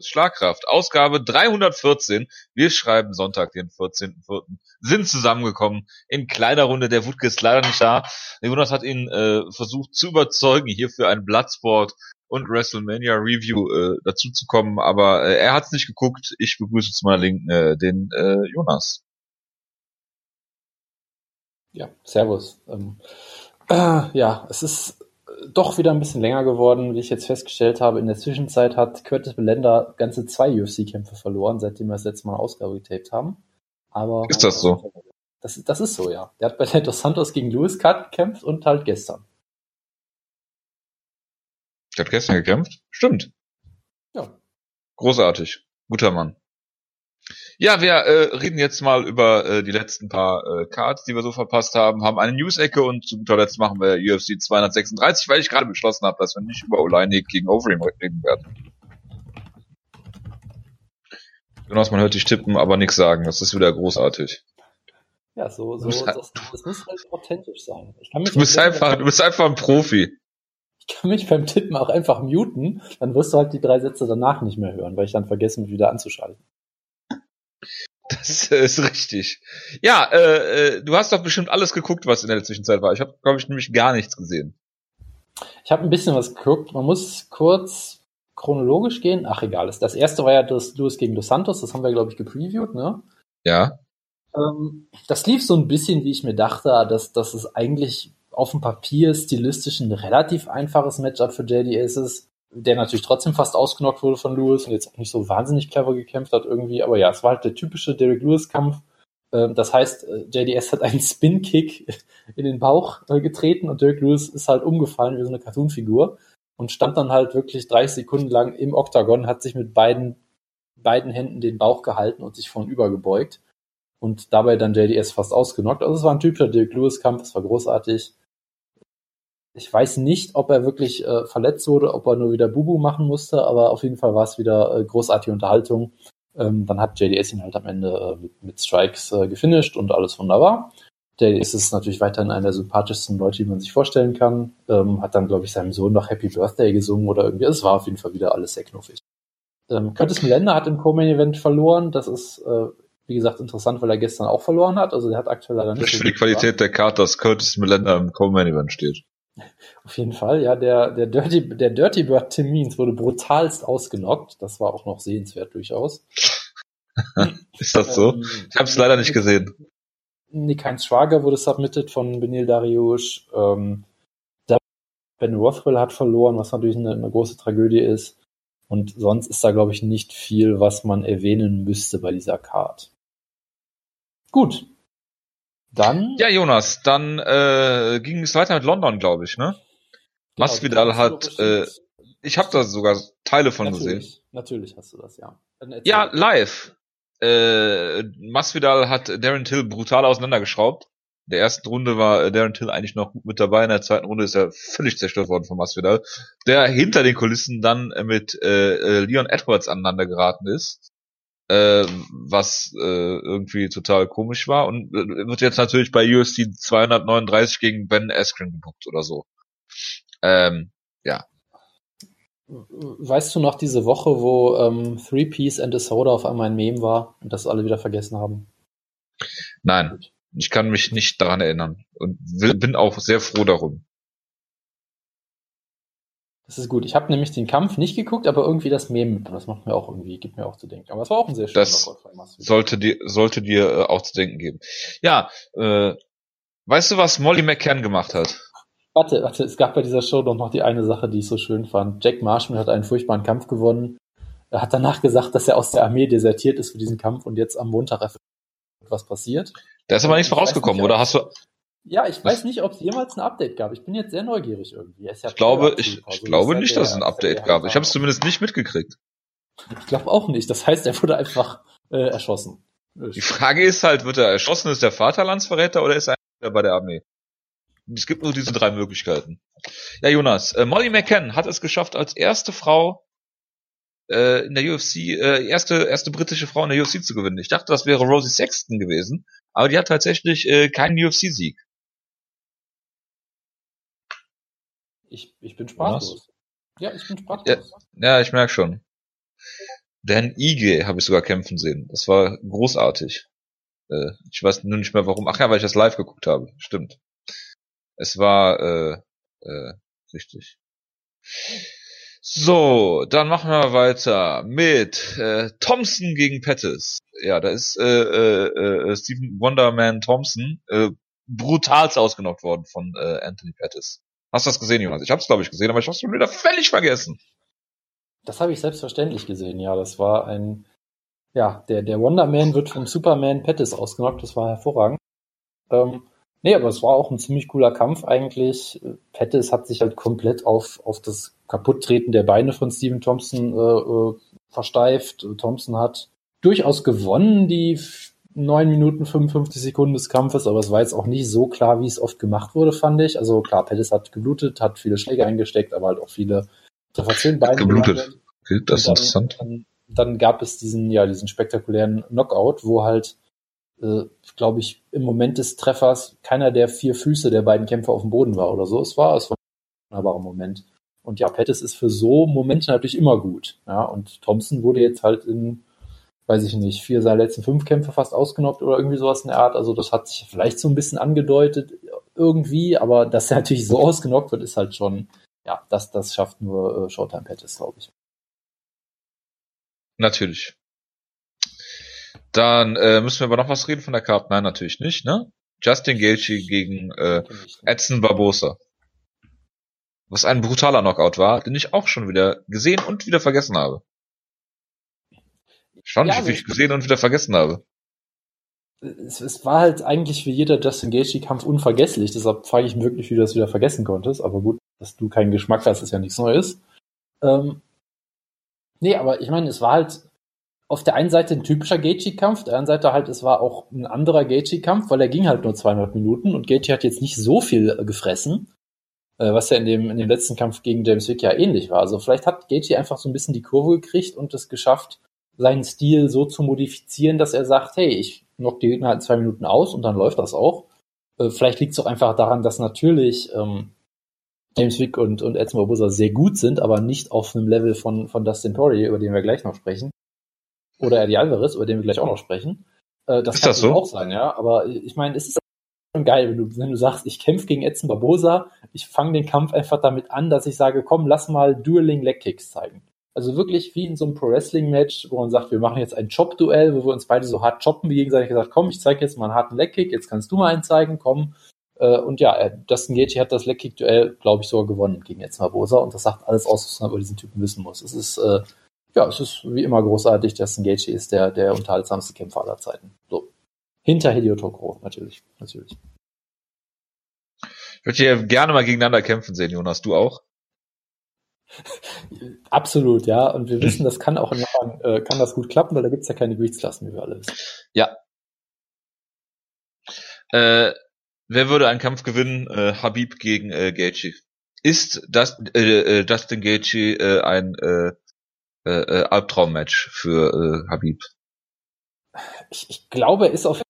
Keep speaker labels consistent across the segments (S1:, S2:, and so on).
S1: Schlagkraft, Ausgabe 314. Wir schreiben Sonntag, den 14.04. Sind zusammengekommen in kleiner Runde. Der Wutke ist leider nicht da. Jonas hat ihn äh, versucht zu überzeugen, hier für ein Bloodsport und WrestleMania Review äh, dazu zu kommen, aber äh, er hat es nicht geguckt. Ich begrüße zu meiner Linken äh, den äh, Jonas.
S2: Ja, Servus. Ähm, äh, ja, es ist doch wieder ein bisschen länger geworden, wie ich jetzt festgestellt habe. In der Zwischenzeit hat Curtis Belender ganze zwei UFC-Kämpfe verloren, seitdem wir das letzte Mal eine Ausgabe getaped haben. Aber
S1: ist das so?
S2: Das, das ist so, ja. Der hat bei Dos Santos gegen Lewis gekämpft und halt gestern.
S1: Der hat gestern gekämpft? Stimmt.
S2: Ja.
S1: Großartig. Guter Mann. Ja, wir äh, reden jetzt mal über äh, die letzten paar äh, Cards, die wir so verpasst haben, haben eine News-Ecke und zu guter Letzt machen wir UFC 236, weil ich gerade beschlossen habe, dass wir nicht über Oleinik gegen Overeem reden werden. Jonas, man hört dich tippen, aber nichts sagen. Das ist wieder großartig.
S2: Ja, so, so, das, das muss halt authentisch sein.
S1: du bist einfach, du bist einfach ein Profi.
S2: Ich kann mich beim Tippen auch einfach muten, dann wirst du halt die drei Sätze danach nicht mehr hören, weil ich dann vergessen, mich wieder anzuschalten.
S1: Das ist richtig. Ja, äh, äh, du hast doch bestimmt alles geguckt, was in der Zwischenzeit war. Ich habe, glaube ich, nämlich gar nichts gesehen.
S2: Ich habe ein bisschen was geguckt. Man muss kurz chronologisch gehen. Ach, egal. Das erste war ja das Lewis gegen Dos Santos. Das haben wir, glaube ich, gepreviewt, ne?
S1: Ja.
S2: Ähm, das lief so ein bisschen, wie ich mir dachte, dass, dass es eigentlich auf dem Papier stilistisch ein relativ einfaches Matchup für JDS ist der natürlich trotzdem fast ausgenockt wurde von Lewis und jetzt auch nicht so wahnsinnig clever gekämpft hat irgendwie. Aber ja, es war halt der typische Derek Lewis-Kampf. Ähm, das heißt, äh, JDS hat einen Spin-Kick in den Bauch äh, getreten und Derek Lewis ist halt umgefallen wie so eine Cartoon-Figur und stand dann halt wirklich 30 Sekunden lang im Oktagon, hat sich mit beiden, beiden Händen den Bauch gehalten und sich vorn übergebeugt und dabei dann JDS fast ausgenockt. Also es war ein typischer Derek Lewis-Kampf, es war großartig. Ich weiß nicht, ob er wirklich äh, verletzt wurde, ob er nur wieder Bubu machen musste, aber auf jeden Fall war es wieder äh, großartige Unterhaltung. Ähm, dann hat JDS ihn halt am Ende äh, mit, mit, Strikes äh, gefinisht und alles wunderbar. JDS ist natürlich weiterhin einer der sympathischsten Leute, die man sich vorstellen kann. Ähm, hat dann, glaube ich, seinem Sohn noch Happy Birthday gesungen oder irgendwie. Es war auf jeden Fall wieder alles sehr knuffig. Ähm, Curtis Melender hat im Co-Main-Event verloren. Das ist, äh, wie gesagt, interessant, weil er gestern auch verloren hat. Also der hat aktuell leider
S1: nicht. Das ist für die Qualität der Karte, dass Curtis Melender im Co-Main-Event steht.
S2: Auf jeden Fall, ja, der, der Dirty, der Dirty Bird Tim Means wurde brutalst ausgenockt. Das war auch noch sehenswert durchaus.
S1: Ist das so? Ähm, ich habe es leider nicht gesehen.
S2: Nick Heinz Schwager wurde submitted von Benil Dariush. Ähm, ben Rothwell hat verloren, was natürlich eine, eine große Tragödie ist. Und sonst ist da, glaube ich, nicht viel, was man erwähnen müsste bei dieser Card. Gut, dann?
S1: Ja, Jonas, dann äh, ging es weiter mit London, glaube ich, ne? Masvidal hat, äh, ich habe da sogar Teile von
S2: natürlich,
S1: gesehen.
S2: Natürlich hast du das, ja.
S1: Ja, live. Äh, Masvidal hat Darren Till brutal auseinandergeschraubt. In der ersten Runde war Darren Till eigentlich noch gut mit dabei, in der zweiten Runde ist er völlig zerstört worden von Masvidal, der hinter den Kulissen dann mit äh, äh Leon Edwards aneinander geraten ist äh, was äh, irgendwie total komisch war und äh, wird jetzt natürlich bei UFC 239 gegen Ben Askren gebucht oder so. Ähm, ja.
S2: Weißt du noch diese Woche, wo ähm, Three Piece and a Soda auf einmal ein Meme war und das alle wieder vergessen haben?
S1: Nein, ich kann mich nicht daran erinnern und will, bin auch sehr froh darum.
S2: Das ist gut. Ich habe nämlich den Kampf nicht geguckt, aber irgendwie das Meme, das macht mir auch irgendwie, gibt mir auch zu denken. Aber es war auch ein sehr schöner
S1: das sollte dir, sollte dir äh, auch zu denken geben. Ja, äh, weißt du, was Molly McCann gemacht hat?
S2: Warte, warte, es gab bei dieser Show doch noch die eine Sache, die ich so schön fand. Jack Marshman hat einen furchtbaren Kampf gewonnen. Er hat danach gesagt, dass er aus der Armee desertiert ist für diesen Kampf und jetzt am Montag was passiert.
S1: Da ist aber nichts vorausgekommen, oder hast du,
S2: ja, ich weiß nicht, ob es jemals ein Update gab. Ich bin jetzt sehr neugierig irgendwie.
S1: Ich glaube, ich, ich glaube nicht, dass es ein Update gab. Ich habe es zumindest nicht mitgekriegt.
S2: Ich glaube auch nicht. Das heißt, er wurde einfach äh, erschossen.
S1: Die Frage ist halt, wird er erschossen? Ist der Vaterlandsverräter oder ist er bei der Armee? Es gibt nur diese drei Möglichkeiten. Ja, Jonas, äh, Molly McCann hat es geschafft, als erste Frau äh, in der UFC, äh, erste, erste britische Frau in der UFC zu gewinnen. Ich dachte, das wäre Rosie Sexton gewesen, aber die hat tatsächlich äh, keinen UFC-Sieg.
S2: Ich, ich bin sprachlos.
S1: Ja, ich bin sprachlos. Ja, ja ich merke schon. Dan Ige habe ich sogar kämpfen sehen. Das war großartig. Äh, ich weiß nur nicht mehr warum. Ach ja, weil ich das live geguckt habe. Stimmt. Es war äh, äh, richtig. So, dann machen wir weiter mit äh, Thompson gegen Pettis. Ja, da ist äh, äh, äh, Stephen Wonderman Thompson äh, brutalst ausgenockt worden von äh, Anthony Pettis. Hast du das gesehen, Jonas? Ich habe es glaube ich gesehen, aber ich hab's schon wieder völlig vergessen.
S2: Das habe ich selbstverständlich gesehen, ja. Das war ein, ja, der, der Wonderman wird vom Superman Pettis ausgenockt, das war hervorragend. Ähm, nee, aber es war auch ein ziemlich cooler Kampf eigentlich. Pettis hat sich halt komplett auf, auf das Kaputttreten der Beine von Steven Thompson äh, äh, versteift. Thompson hat durchaus gewonnen, die 9 Minuten 55 Sekunden des Kampfes, aber es war jetzt auch nicht so klar, wie es oft gemacht wurde, fand ich. Also klar, Pettis hat geblutet, hat viele Schläge eingesteckt, aber halt auch viele Treffer Beine.
S1: Geblutet. Okay, das ist
S2: dann,
S1: interessant.
S2: Dann, dann gab es diesen, ja, diesen spektakulären Knockout, wo halt, äh, glaube ich, im Moment des Treffers keiner der vier Füße der beiden Kämpfer auf dem Boden war oder so. Es war, es war ein wunderbarer Moment. Und ja, Pettis ist für so Momente natürlich immer gut. Ja, und Thompson wurde jetzt halt in weiß ich nicht, vier seiner letzten fünf Kämpfe fast ausgenockt oder irgendwie sowas in der Art. Also das hat sich vielleicht so ein bisschen angedeutet irgendwie, aber dass er natürlich so ausgenockt wird, ist halt schon, ja, das, das schafft nur äh, Showtime Pettis, glaube ich.
S1: Natürlich. Dann äh, müssen wir aber noch was reden von der Karte. Nein, natürlich nicht, ne? Justin Gaethje gegen äh, Edson Barbosa. Was ein brutaler Knockout war, den ich auch schon wieder gesehen und wieder vergessen habe. Schon, ja, wie ich gesehen und wieder vergessen habe.
S2: Es, es, war halt eigentlich wie jeder Justin Gaethje-Kampf unvergesslich, deshalb frage ich mich wirklich, wie du das wieder vergessen konntest. Aber gut, dass du keinen Geschmack hast, ist ja nichts Neues. Ähm, nee, aber ich meine, es war halt auf der einen Seite ein typischer Gaethje-Kampf, der anderen Seite halt, es war auch ein anderer Gaethje-Kampf, weil er ging halt nur 200 Minuten und Gaethje hat jetzt nicht so viel äh, gefressen, äh, was ja in dem, in dem letzten Kampf gegen James Wick ja ähnlich war. Also vielleicht hat Gaethje einfach so ein bisschen die Kurve gekriegt und es geschafft, seinen Stil so zu modifizieren, dass er sagt, hey, ich knock die Gegner halt zwei Minuten aus und dann läuft das auch. Äh, vielleicht liegt es auch einfach daran, dass natürlich ähm, James Wick und, und Edson Barbosa sehr gut sind, aber nicht auf einem Level von, von Dustin Poirier, über den wir gleich noch sprechen. Oder Eddie Alvarez, über den wir gleich auch noch sprechen. Äh, das
S1: ist
S2: kann
S1: das so?
S2: auch sein, ja. Aber ich meine, es ist schon geil, wenn du, wenn du sagst, ich kämpfe gegen Edson Barbosa, ich fange den Kampf einfach damit an, dass ich sage, komm, lass mal Dueling Leg Kicks zeigen. Also wirklich wie in so einem Pro-Wrestling-Match, wo man sagt, wir machen jetzt ein Chop-Duell, wo wir uns beide so hart choppen, wie gegenseitig gesagt, komm, ich zeige jetzt mal einen harten Leg-Kick, jetzt kannst du mal einen zeigen, komm. Äh, und ja, Dustin Gaethje hat das Leg-Kick-Duell, glaube ich, sogar gewonnen gegen Edson Barbosa und das sagt alles aus, was man über diesen Typen wissen muss. Es ist, äh, ja, es ist wie immer großartig. Dustin Gaethje ist der, der unterhaltsamste Kämpfer aller Zeiten. So. Hinter Hideo Tokoro, natürlich, natürlich.
S1: Ich würde hier gerne mal gegeneinander kämpfen sehen, Jonas. Du auch?
S2: Absolut, ja. Und wir wissen, das kann auch in Japan, äh, kann das gut klappen, weil da gibt's ja keine Gewichtsklassen, wie wir alle wissen.
S1: Ja. Äh, wer würde einen Kampf gewinnen? Äh, Habib gegen äh, Gaethje. Ist das äh, äh, Justin Gaethje äh, ein äh, äh, äh, Albtraummatch für äh, Habib?
S2: Ich, ich glaube, er ist auf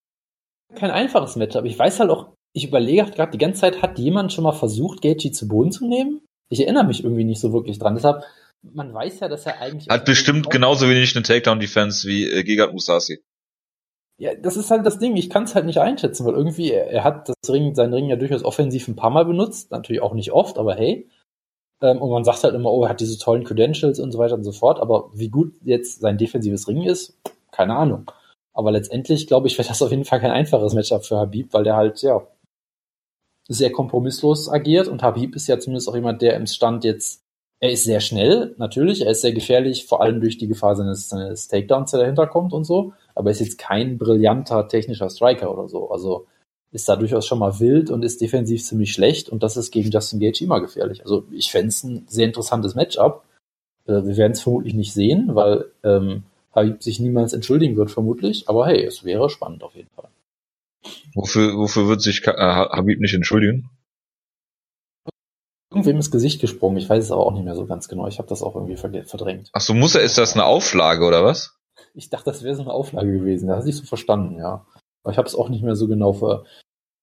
S2: kein einfaches Match, aber ich weiß halt auch, ich überlege gerade die ganze Zeit, hat jemand schon mal versucht, Gaethje zu Boden zu nehmen? Ich erinnere mich irgendwie nicht so wirklich dran. Deshalb, man weiß ja, dass er eigentlich.
S1: Hat bestimmt genauso wenig eine Takedown-Defense wie äh, Gegard Musasi.
S2: Ja, das ist halt das Ding. Ich kann es halt nicht einschätzen, weil irgendwie, er, er, hat das Ring, seinen Ring ja durchaus offensiv ein paar Mal benutzt. Natürlich auch nicht oft, aber hey. Ähm, und man sagt halt immer, oh, er hat diese tollen Credentials und so weiter und so fort. Aber wie gut jetzt sein defensives Ring ist, keine Ahnung. Aber letztendlich, glaube ich, wäre das auf jeden Fall kein einfaches Matchup für Habib, weil der halt, ja, sehr kompromisslos agiert und Habib ist ja zumindest auch jemand, der im Stand jetzt, er ist sehr schnell, natürlich, er ist sehr gefährlich, vor allem durch die Gefahr seines, seines Takedowns, der dahinter kommt und so, aber er ist jetzt kein brillanter technischer Striker oder so, also ist da durchaus schon mal wild und ist defensiv ziemlich schlecht und das ist gegen Justin Gage immer gefährlich. Also ich fände es ein sehr interessantes Matchup. Äh, wir werden es vermutlich nicht sehen, weil ähm, Habib sich niemals entschuldigen wird, vermutlich, aber hey, es wäre spannend auf jeden Fall.
S1: Wofür, wofür wird sich äh, Habib nicht entschuldigen?
S2: Irgendwem ins Gesicht gesprungen. Ich weiß es aber auch nicht mehr so ganz genau. Ich habe das auch irgendwie verdrängt.
S1: Ach so, muss er, ist das eine Auflage oder was?
S2: Ich dachte, das wäre so eine Auflage gewesen. Da hast du so verstanden, ja. Ich habe es auch nicht mehr so genau ver.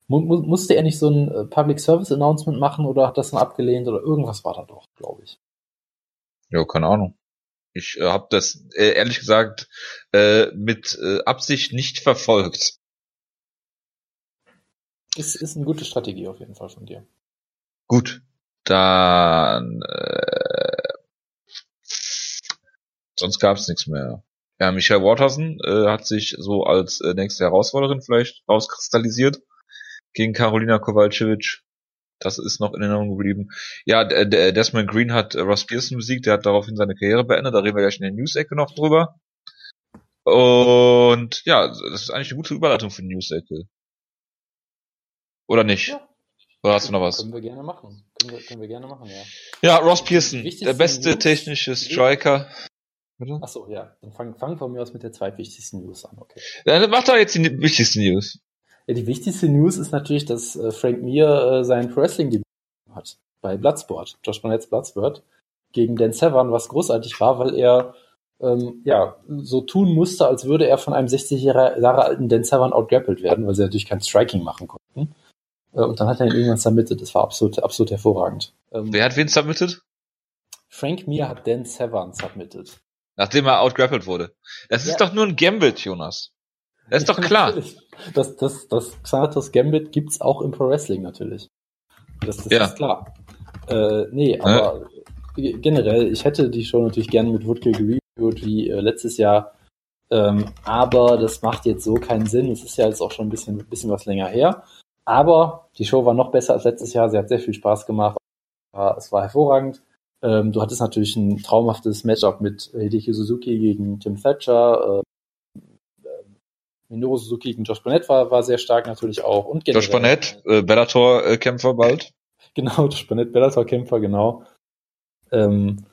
S2: Mu musste er nicht so ein äh, Public Service Announcement machen oder hat das dann abgelehnt oder irgendwas war da doch, glaube ich.
S1: Ja, keine Ahnung. Ich äh, habe das äh, ehrlich gesagt äh, mit äh, Absicht nicht verfolgt.
S2: Ist, ist eine gute Strategie auf jeden Fall von dir.
S1: Gut, dann äh, sonst gab's nichts mehr. Ja, Michelle Waterson äh, hat sich so als äh, nächste Herausforderin vielleicht rauskristallisiert gegen Carolina Kowalczyk. Das ist noch in Erinnerung geblieben. Ja, D D Desmond Green hat Ross Pearson besiegt, der hat daraufhin seine Karriere beendet, da reden wir gleich in der News-Ecke noch drüber. Und ja, das ist eigentlich eine gute Überleitung für die News-Ecke. Oder nicht?
S2: Ja.
S1: Oder hast du noch was?
S2: Können wir gerne machen. Können wir, können wir gerne machen, ja.
S1: Ja, Ross Pearson, der beste technische Striker. Bitte?
S2: Achso, ja. Dann fangen fang von mir aus mit der zweitwichtigsten News an, okay.
S1: Dann mach doch jetzt die wichtigste News.
S2: Ja, die wichtigste News ist natürlich, dass äh, Frank Mir äh, sein Pro Wrestling Debüt hat bei Bloodsport, Josh Barnett's Bloodsport, gegen Dan Severn, was großartig war, weil er ähm, ja so tun musste, als würde er von einem 60 Jahre Jahre alten Dan Severn outgrappelt werden, weil sie natürlich kein Striking machen konnten. Äh, und dann hat er ihn irgendwann submitted. Das war absolut, absolut hervorragend. Ähm,
S1: Wer hat wen submitted?
S2: Frank Mir hat Dan Severn submitted.
S1: Nachdem er outgrappelt wurde. Das ist
S2: Ja.
S1: doch nur ein Gambit, Jonas. Das ist doch klar.
S2: natürlich. Das, das, das Xanatos Gambit gibt's auch im Pro Wrestling natürlich. Das, das
S1: Ja.
S2: ist klar. Äh, nee, aber generell, ich hätte die Show natürlich gerne mit Woodkill gereviewt wie äh, letztes Jahr. Ähm, aber das macht jetzt so keinen Sinn. Es ist ja jetzt auch schon ein bisschen, bisschen was länger her. Aber die Show war noch besser als letztes Jahr. Sie hat sehr viel Spaß gemacht. Es war hervorragend. Ähm, du hattest natürlich ein traumhaftes Matchup mit Hideki Suzuki gegen Tim Thatcher. Äh, Minoru Suzuki gegen Josh Barnett war, war sehr stark natürlich auch. Und
S1: Josh Barnett, äh, Bellator-Kämpfer bald.
S2: Genau, Josh Barnett, Bellator-Kämpfer, genau. Ähm,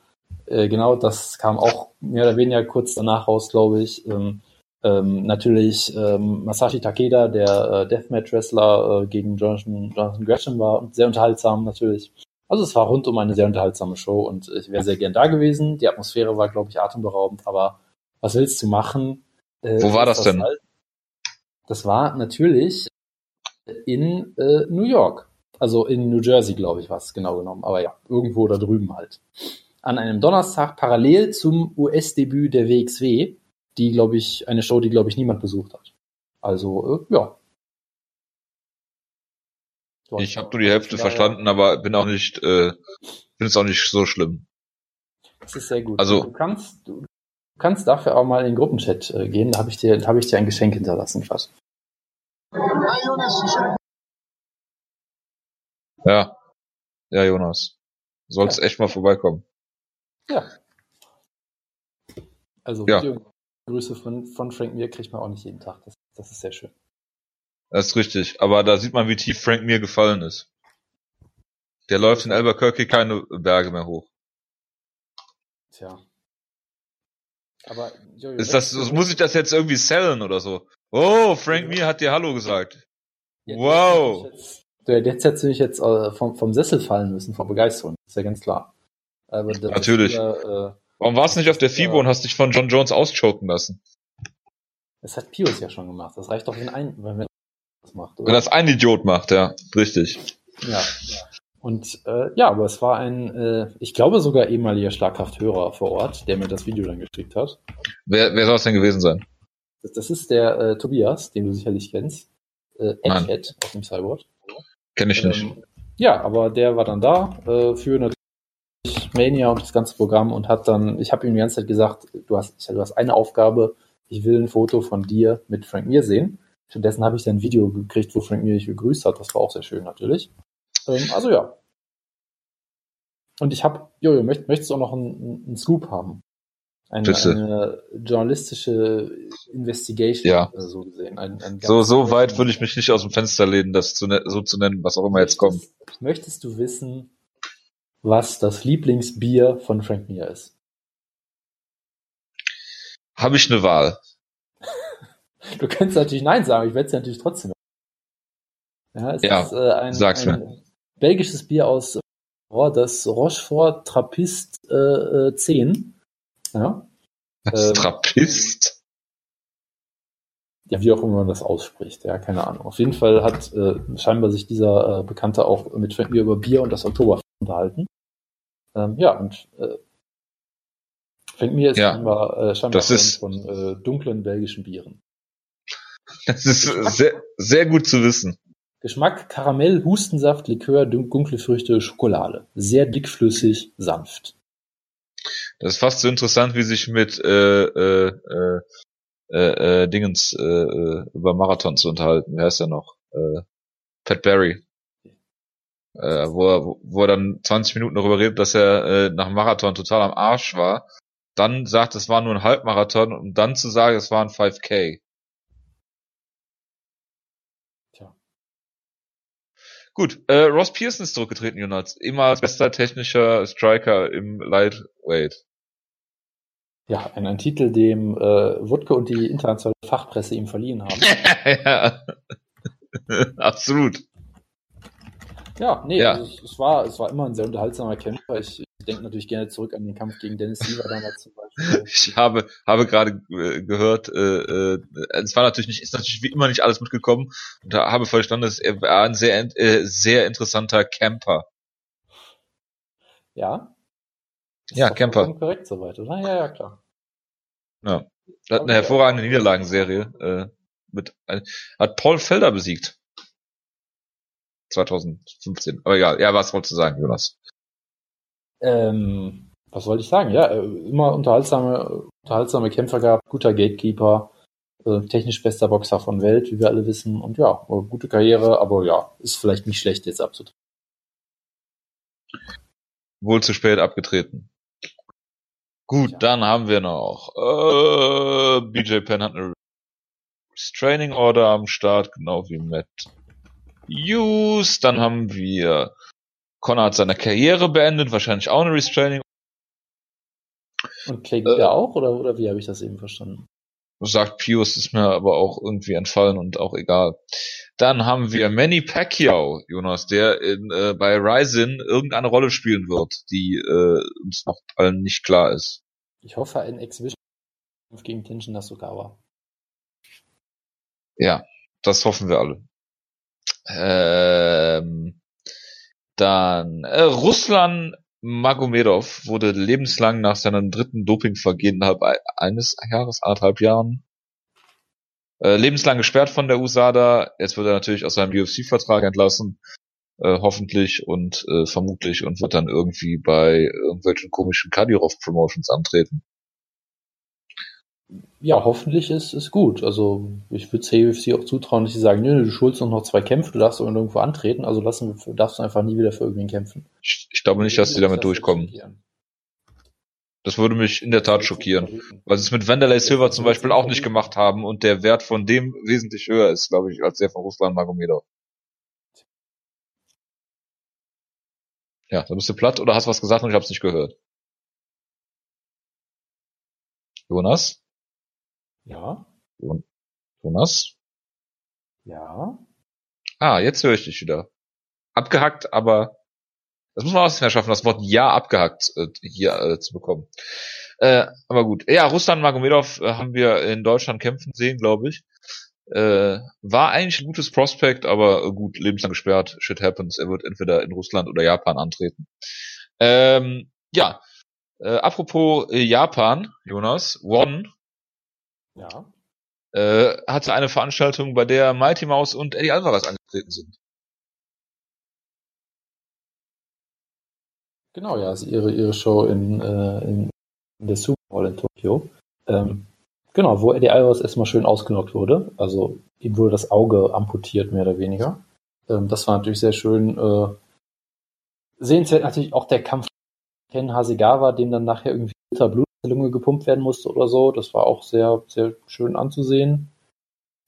S2: äh, genau, das kam auch mehr oder weniger kurz danach raus, glaube ich. Ähm, ähm, natürlich ähm, Masashi Takeda, der äh, Deathmatch-Wrestler äh, gegen Jonathan, Jonathan Gresham war sehr unterhaltsam natürlich. Also es war rund um eine sehr unterhaltsame Show und ich wäre sehr gern da gewesen. Die Atmosphäre war, glaube ich, atemberaubend, aber was willst du machen? Äh,
S1: Wo war
S2: ist
S1: das denn?
S2: halt- Das war natürlich in äh, New York. Also in New Jersey, glaube ich, war es genau genommen. Aber ja, irgendwo da drüben halt. An einem Donnerstag parallel zum US-Debüt der WXW, die, glaube ich, eine Show, die, glaube ich, niemand besucht hat. Also, äh, ja. Du
S1: Ich habe nur die Hälfte
S2: daher-
S1: verstanden, aber bin auch nicht, äh, finde es auch nicht so schlimm.
S2: Das ist sehr gut.
S1: Also-
S2: du kannst, du kannst dafür auch mal in den Gruppenchat äh, gehen. Da habe ich dir, habe ich dir ein Geschenk hinterlassen, gerade.
S1: Ja. Ja, Jonas. Sollst echt mal vorbeikommen.
S2: Ja. Also
S1: Ja.
S2: Grüße von, von Frank Mir kriegt man auch nicht jeden Tag. Das, das ist sehr schön.
S1: Das ist richtig. Aber da sieht man, wie tief Frank mir gefallen ist. Der läuft in Albuquerque keine Berge mehr hoch.
S2: Tja. Aber Jojo,
S1: Ist das, muss ich das jetzt irgendwie sellen oder so? Oh, Frank Mir hat dir Hallo gesagt.
S2: Ja,
S1: Wow.
S2: Der, der hätte natürlich jetzt äh, vom, vom Sessel fallen müssen, vor Begeisterung. Ist ja ganz klar. Aber das
S1: Natürlich.
S2: Ist, äh,
S1: Warum warst du nicht auf der FIBO
S2: Ja.
S1: und hast dich von John Jones auschoken lassen?
S2: das hat Pius ja schon gemacht. Das reicht doch, wenn ein, wenn das macht. Oder?
S1: Wenn das ein Idiot macht, ja. Richtig.
S2: Ja. Und äh, ja, aber es war ein, äh, ich glaube sogar ehemaliger Schlagkrafthörer vor Ort, der mir das Video dann geschickt hat.
S1: Wer, wer soll es denn gewesen sein?
S2: Das, das ist der äh, Tobias, den du sicherlich kennst. Äh,
S1: Nein.
S2: Ed auf dem Cyborg.
S1: Kenn ich nicht.
S2: Ähm, ja, aber der war dann da äh, für natürlich Mania und das ganze Programm und hat dann, ich habe ihm die ganze Zeit gesagt, du hast, du hast eine Aufgabe, ich will ein Foto von dir mit Frank Mir sehen. Stattdessen habe ich dann ein Video gekriegt, wo Frank Mir dich begrüßt hat. Das war auch sehr schön natürlich. Ähm, also ja. Und ich habe, Jojo, möcht, möchtest du auch noch einen, einen Scoop haben? Eine, eine journalistische Investigation,
S1: Ja.
S2: so gesehen. Ein, ein
S1: So, so weit würde ich mich nicht aus dem Fenster lehnen, das zu, ne so zu nennen, was auch immer jetzt kommt.
S2: Möchtest, möchtest du wissen, was das Lieblingsbier von Frank Mir ist?
S1: Habe ich eine Wahl?
S2: Du kannst natürlich Nein sagen, ich werde es ja natürlich trotzdem. Ja, es
S1: Ja,
S2: ist äh, ein, ein belgisches Bier aus oh, das Rochefort Trappist äh, äh, 10. Ja,
S1: Das
S2: Ähm,
S1: Trappist?
S2: ja, wie auch immer man das ausspricht, ja, keine Ahnung. Auf jeden Fall hat äh, scheinbar sich dieser äh, Bekannte auch mit Mir über Bier und das Oktoberfest unterhalten. Ähm, ja, und äh, Frank Mir ist
S1: Ja.
S2: scheinbar, äh, scheinbar
S1: Das ist-
S2: von äh, dunklen belgischen Bieren.
S1: Das ist sehr, sehr gut zu wissen.
S2: Geschmack Karamell, Hustensaft, Likör, dun- dunkle Früchte, Schokolade. Sehr dickflüssig, sanft.
S1: Das ist fast so interessant, wie sich mit äh, äh, äh, äh, äh, Dingens äh, äh, über Marathon zu unterhalten. Wie heißt er noch? Äh, Pat Barry. Äh, wo, er, wo er dann 20 Minuten darüber redet, dass er äh, nach Marathon total am Arsch war. Dann sagt, es war nur ein Halbmarathon, um dann zu sagen, es war ein 5K.
S2: Tja.
S1: Gut, äh, Ross Pearson ist zurückgetreten, Jonas. Ehemals bester technischer Striker im Lightweight.
S2: Ja, ein, ein Titel, dem äh, Wutke und die internationale Fachpresse ihm verliehen haben.
S1: ja. Absolut.
S2: Ja, nee,
S1: Ja.
S2: Also es, es, war, es war immer ein sehr unterhaltsamer Kämpfer. Ich, ich denke natürlich gerne zurück an den Kampf gegen Dennis Siever damals zum Beispiel.
S1: Ich habe habe gerade äh, gehört, äh, äh, es war natürlich nicht, ist natürlich wie immer nicht alles mitgekommen und da habe verstanden, dass er war ein sehr äh, sehr interessanter Camper.
S2: Ja? Ist
S1: Ja, Camper.
S2: korrekt soweit, oder? Ja, ja, klar.
S1: Ja, er hat eine hervorragende Niederlagenserie äh, mit ein, hat Paul Felder besiegt. 2015. Aber egal, ja, was wolltest du sagen, Jonas?
S2: Ähm, was wollte ich sagen? Ja, äh, immer unterhaltsame, unterhaltsame Kämpfer gehabt, guter Gatekeeper, äh, technisch bester Boxer von Welt, wie wir alle wissen. Und ja, äh, gute Karriere, aber ja, ist vielleicht nicht schlecht jetzt abzutreten.
S1: Wohl zu spät abgetreten. Gut,
S2: Tja.
S1: dann haben wir noch äh, BJ Penn hat eine Restraining Order am Start, genau wie Matt Hughes. Dann haben wir Connor hat seine Karriere beendet, wahrscheinlich auch eine Restraining.
S2: Und Clay
S1: Äh.
S2: Auch, oder, oder wie habe ich das eben verstanden?
S1: Sagt Pius, ist mir aber auch irgendwie entfallen und auch egal. Dann haben wir Manny Pacquiao, Jonas, der in, äh, bei Ryzen irgendeine Rolle spielen wird, die äh, uns noch allen nicht klar ist.
S2: Ich hoffe, ein Exhibition gegen Tenshin Nasukawa.
S1: Ja, das hoffen wir alle. Ähm, dann äh, Ruslan Magomedov wurde lebenslang nach seinem dritten Dopingvergehen innerhalb ei- eines Jahres, anderthalb Jahren, äh, lebenslang gesperrt von der USADA. Jetzt wird er natürlich aus seinem UFC-Vertrag entlassen, äh, hoffentlich und äh, vermutlich und wird dann irgendwie bei irgendwelchen komischen Kadyrov-Promotions antreten.
S2: Ja, hoffentlich ist es gut. Also ich würde CUFC auch zutrauen, dass sie sagen, nö, du schulst noch zwei Kämpfe, du darfst irgendwo antreten, also lassen wir, darfst du einfach nie wieder für irgendwen kämpfen.
S1: Ich, ich glaube nicht, dass sie damit durchkommen. Das würde mich in der Tat schockieren. Weil sie es mit Wanderlei Silver zum Beispiel auch nicht gemacht haben und der Wert von dem wesentlich höher ist, glaube ich, als der von Russland Magomedov. Ja, da bist du platt oder hast was gesagt und ich habe es nicht gehört. Jonas?
S2: Ja,
S1: Jonas?
S2: ja.
S1: Ah, jetzt höre ich dich wieder. Abgehackt, aber das muss man auch nicht mehr schaffen, das Wort Ja abgehackt äh, hier äh, zu bekommen. Äh, aber gut. Ja, Russland Magomedov äh, haben wir in Deutschland kämpfen sehen, glaube ich. Äh, war eigentlich ein gutes Prospect, aber äh, gut, lebenslang gesperrt. Shit happens. Er wird entweder in Russland oder Japan antreten. Ähm, ja. Äh, apropos äh, Japan, Jonas, One
S2: Ja.
S1: äh, hatte eine Veranstaltung, bei der Mighty Mouse und Eddie Alvarez angetreten sind.
S2: Genau, ja, also ihre, ihre Show in, äh, in, in der Super Bowl in Tokio. Ähm, genau, wo Eddie Alvarez erstmal schön ausgenockt wurde. Also ihm wurde das Auge amputiert, mehr oder weniger. Ähm, das war natürlich sehr schön. Äh, sehenswert natürlich auch der Kampf Ken Hasegawa, dem dann nachher irgendwie bitter Die Lunge gepumpt werden musste oder so. Das war auch sehr, sehr schön anzusehen.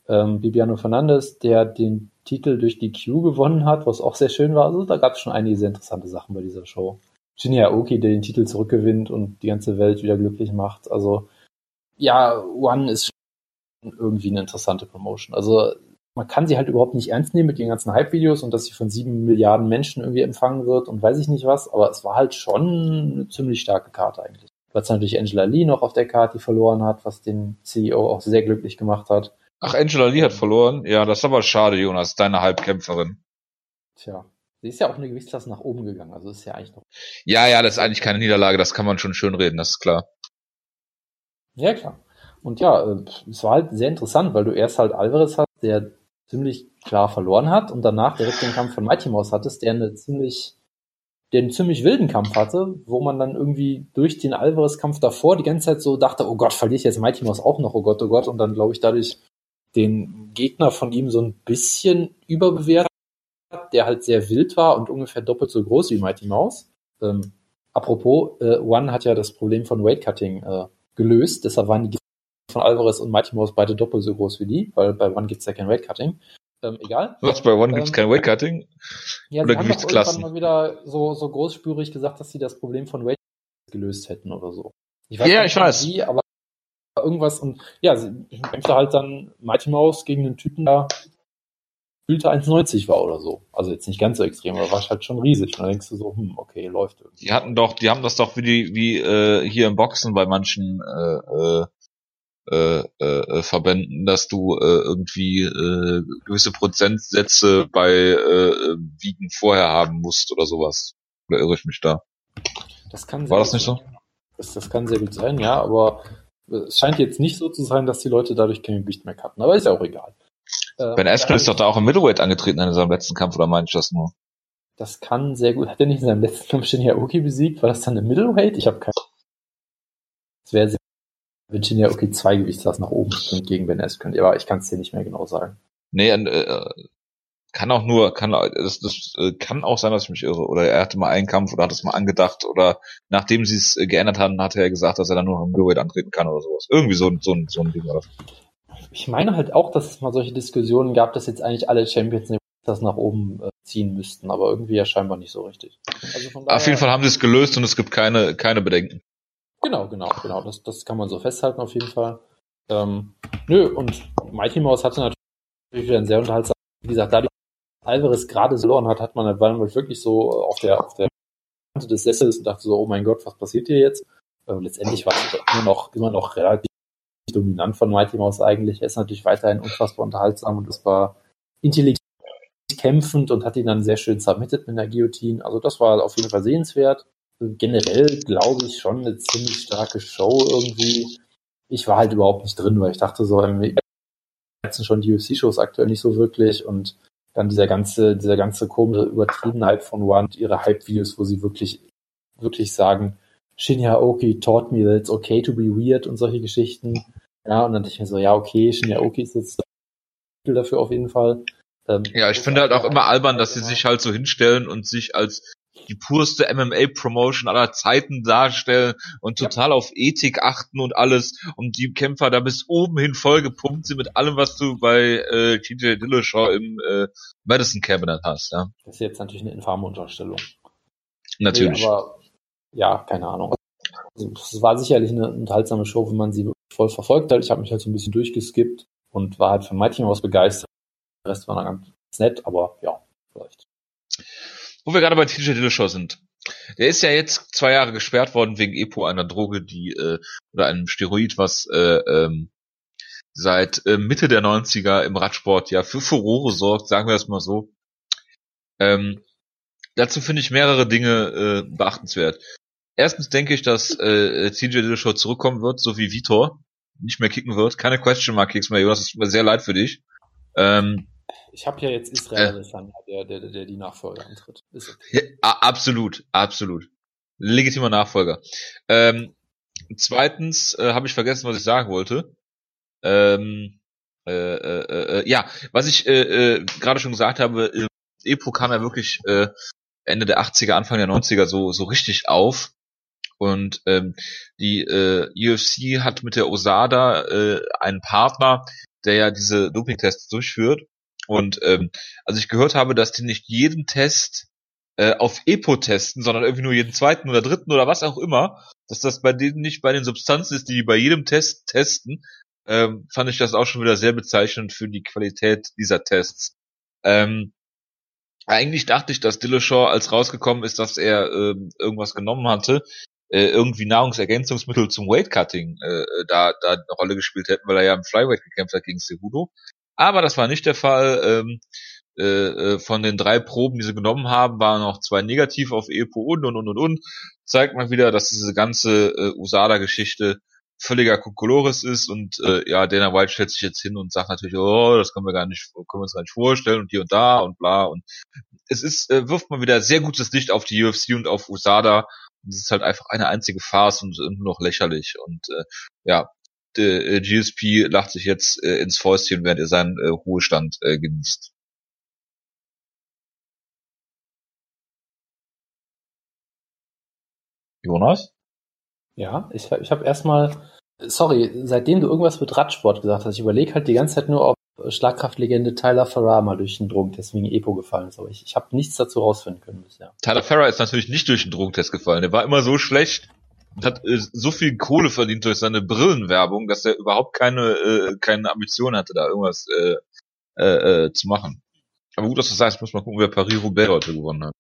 S2: Ähm, Bibiano Fernandes, der den Titel durch die Q gewonnen hat, was auch sehr schön war. Also da gab es schon einige sehr interessante Sachen bei dieser Show. Shinya Aoki, der den Titel zurückgewinnt und die ganze Welt wieder glücklich macht. Also ja, One ist irgendwie eine interessante Promotion. Also man kann sie halt überhaupt nicht ernst nehmen mit den ganzen Hype-Videos und dass sie von sieben Milliarden Menschen irgendwie empfangen wird und weiß ich nicht was, aber es war halt schon eine ziemlich starke Karte eigentlich. Du hast natürlich Angela Lee noch auf der Karte, die verloren hat, was den CEO auch sehr glücklich gemacht hat.
S1: Ach, Angela Lee hat verloren. Ja, das ist aber schade, Jonas, deine Halbkämpferin.
S2: Tja, sie ist ja auch eine Gewichtsklasse nach oben gegangen, also ist ja eigentlich noch.
S1: Ja, ja, das ist eigentlich keine Niederlage, das kann man schon schön reden, das ist klar.
S2: Ja, klar. Und ja, äh, es war halt sehr interessant, weil du erst halt Alvarez hast, der ziemlich klar verloren hat und danach direkt den Kampf von Mighty Mouse hattest, der eine ziemlich, der einen ziemlich wilden Kampf hatte, wo man dann irgendwie durch den Alvarez-Kampf davor die ganze Zeit so dachte, oh Gott, verliere ich jetzt Mighty Mouse auch noch, oh Gott, oh Gott, und dann glaube ich dadurch den Gegner von ihm so ein bisschen überbewertet, der halt sehr wild war und ungefähr doppelt so groß wie Mighty Mouse. Ähm, apropos, äh, One hat ja das Problem von Weightcutting äh, gelöst, deshalb waren die von Alvarez und Mighty Mouse beide doppelt so groß wie die, weil bei One gibt's ja kein Weightcutting. Ähm, egal.
S1: Was, bei One gibt's ähm, kein Weightcutting?
S2: Ja, oder Gewichtsklassen? mal wieder so, so großspürig gesagt, dass sie das Problem von Weight gelöst hätten oder so.
S1: Ich weiß ja, nicht, ich weiß.
S2: Wie, aber irgendwas und ja, sie kämpfte halt dann Mighty Mouse gegen einen Typen, der fühlte 1,90 war oder so. Also jetzt nicht ganz so extrem, aber war halt schon riesig. Und dann denkst du so, hm, okay, läuft
S1: irgendwie. Die hatten doch, die haben das doch wie die, wie äh, hier im Boxen bei manchen äh, äh, äh, Verbänden, dass du äh, irgendwie äh, gewisse Prozentsätze bei äh, Wiegen vorher haben musst oder sowas. Oder irre ich mich da?
S2: Das kann
S1: War das nicht so?
S2: Das, das kann sehr gut sein, ja, aber es scheint jetzt nicht so zu sein, dass die Leute dadurch kein Gewicht mehr hatten, aber ist ja auch egal.
S1: Äh, ben Askren ist doch da auch im Middleweight angetreten in seinem letzten Kampf, oder meine ich das nur?
S2: Das kann sehr gut. Hat er nicht in seinem letzten Kampf Shinya Oki besiegt? War das dann im Middleweight? Ich habe keine. Das wäre sehr. Shinya Oki zwei Gewichtsklassen nach oben springt gegen Ben Askren. Aber ich kann es dir nicht mehr genau sagen.
S1: Nee, äh, kann auch nur, kann das, das äh, kann auch sein, dass ich mich irre. Oder er hatte mal einen Kampf oder hat es mal angedacht oder nachdem sie es äh, geändert haben, hat er gesagt, dass er dann nur im Middleweight antreten kann oder sowas. Irgendwie so, so, so ein Ding war das.
S2: Ich meine halt auch, dass es mal solche Diskussionen gab, dass jetzt eigentlich alle Champions das nach oben äh, ziehen müssten, aber irgendwie ja scheinbar nicht so richtig.
S1: Also auf jeden Fall haben sie es gelöst und es gibt keine, keine Bedenken.
S2: Genau, genau, genau. Das, das kann man so festhalten auf jeden Fall. Ähm, nö, und Mighty Mouse hatte natürlich wieder ein sehr unterhaltsames, wie gesagt, dadurch, Alvarez gerade verloren hat, hat man halt, war wirklich so auf der, auf der Kante des Sessels und dachte so, oh mein Gott, was passiert hier jetzt? Ähm, letztendlich war es immer noch, immer noch relativ dominant von Mighty Mouse eigentlich. Er ist natürlich weiterhin unfassbar unterhaltsam und es war intelligent kämpfend und hat ihn dann sehr schön submitted mit der Guillotine. Also das war auf jeden Fall sehenswert. Generell glaube ich schon eine ziemlich starke Show irgendwie. Ich war halt überhaupt nicht drin, weil ich dachte so, im letzten schon die UFC-Shows aktuell nicht so wirklich und dann dieser ganze, dieser ganze komische Übertriebenheit von One, ihre Hype-Videos, wo sie wirklich, wirklich sagen, Shinya Oki taught me that it's okay to be weird und solche Geschichten. Ja, und dann dachte ich mir so, ja, okay, Shinya Oki ist jetzt dafür auf jeden Fall.
S1: Ähm, ja, ich finde halt auch immer albern, dass sie sich halt so hinstellen und sich als die purste MMA-Promotion aller Zeiten darstellen und total ja. auf Ethik achten und alles und die Kämpfer da bis oben hin voll gepumpt sind mit allem, was du bei äh, TJ Dillashaw im äh, Madison Cabinet hast. Ja.
S2: Das ist jetzt natürlich eine infame Unterstellung.
S1: Natürlich. Nee,
S2: aber ja, keine Ahnung. Also, es war sicherlich eine unterhaltsame Show, wenn man sie voll verfolgt hat. Ich habe mich halt so ein bisschen durchgeskippt und war halt von Mighty Mouse begeistert. Der Rest war dann ganz nett, aber ja, vielleicht.
S1: Wo wir gerade bei TJ Dillashaw sind. Der ist ja jetzt zwei Jahre gesperrt worden wegen EPO, einer Droge, die äh, oder einem Steroid, was äh, ähm, seit äh, Mitte der 90er im Radsport ja für Furore sorgt, sagen wir das mal so. Ähm, dazu finde ich mehrere Dinge äh, beachtenswert. Erstens denke ich, dass äh, TJ Dillashaw zurückkommen wird, so wie Vitor nicht mehr kicken wird. Keine Question Mark Kicks mehr, Jonas. Es tut mir sehr leid für dich. Ähm,
S2: ich habe ja jetzt Israel äh, der, der, der die Nachfolger antritt.
S1: Okay. Ja, absolut, absolut. Legitimer Nachfolger. Ähm, zweitens äh, habe ich vergessen, was ich sagen wollte. Ähm, äh, äh, äh, ja, was ich äh, äh, gerade schon gesagt habe, äh, Epo kam ja wirklich äh, Ende der 80er, Anfang der 90er so, so richtig auf. Und ähm, die äh, UFC hat mit der Osada äh, einen Partner, der ja diese Doping-Tests durchführt. Und ähm, also ich gehört habe, dass die nicht jeden Test äh, auf EPO testen, sondern irgendwie nur jeden zweiten oder dritten oder was auch immer, dass das bei denen nicht bei den Substanzen ist, die die bei jedem Test testen, ähm, fand ich das auch schon wieder sehr bezeichnend für die Qualität dieser Tests. Ähm, eigentlich dachte ich, dass Dillashaw, als rausgekommen ist, dass er äh, irgendwas genommen hatte, äh, irgendwie Nahrungsergänzungsmittel zum Weightcutting äh, da, da eine Rolle gespielt hätten, weil er ja im Flyweight gekämpft hat gegen Cejudo. Aber das war nicht der Fall. Ähm, äh, äh, von den drei Proben, die sie genommen haben, waren noch zwei negativ auf EPO und und und und und. Zeigt mal wieder, dass diese ganze äh, USADA-Geschichte völliger Kokolores ist und äh, ja, Dana White stellt sich jetzt hin und sagt natürlich, oh, das können wir gar nicht, können wir uns gar nicht vorstellen und hier und da und bla und es ist, äh, wirft mal wieder sehr gutes Licht auf die UFC und auf USADA. Es ist halt einfach eine einzige Farce und, und nur noch lächerlich und äh, ja, äh, GSP lacht sich jetzt äh, ins Fäustchen, während er seinen äh, Ruhestand äh, genießt. Jonas?
S2: Ja, ich, ich habe erstmal, sorry, seitdem du irgendwas mit Radsport gesagt hast, ich überlege halt die ganze Zeit nur, ob Schlagkraftlegende Tyler Farrar mal durch den Drogentest wegen Epo gefallen ist, aber ich, ich habe nichts dazu rausfinden können bisher.
S1: Tyler Farrar ist natürlich nicht durch den Drogentest gefallen. Der war immer so schlecht und hat äh, so viel Kohle verdient durch seine Brillenwerbung, dass er überhaupt keine äh, keine Ambition hatte, da irgendwas äh, äh, äh, zu machen. Aber gut, dass du sagst, muss mal gucken, wer Paris-Roubaix heute gewonnen hat.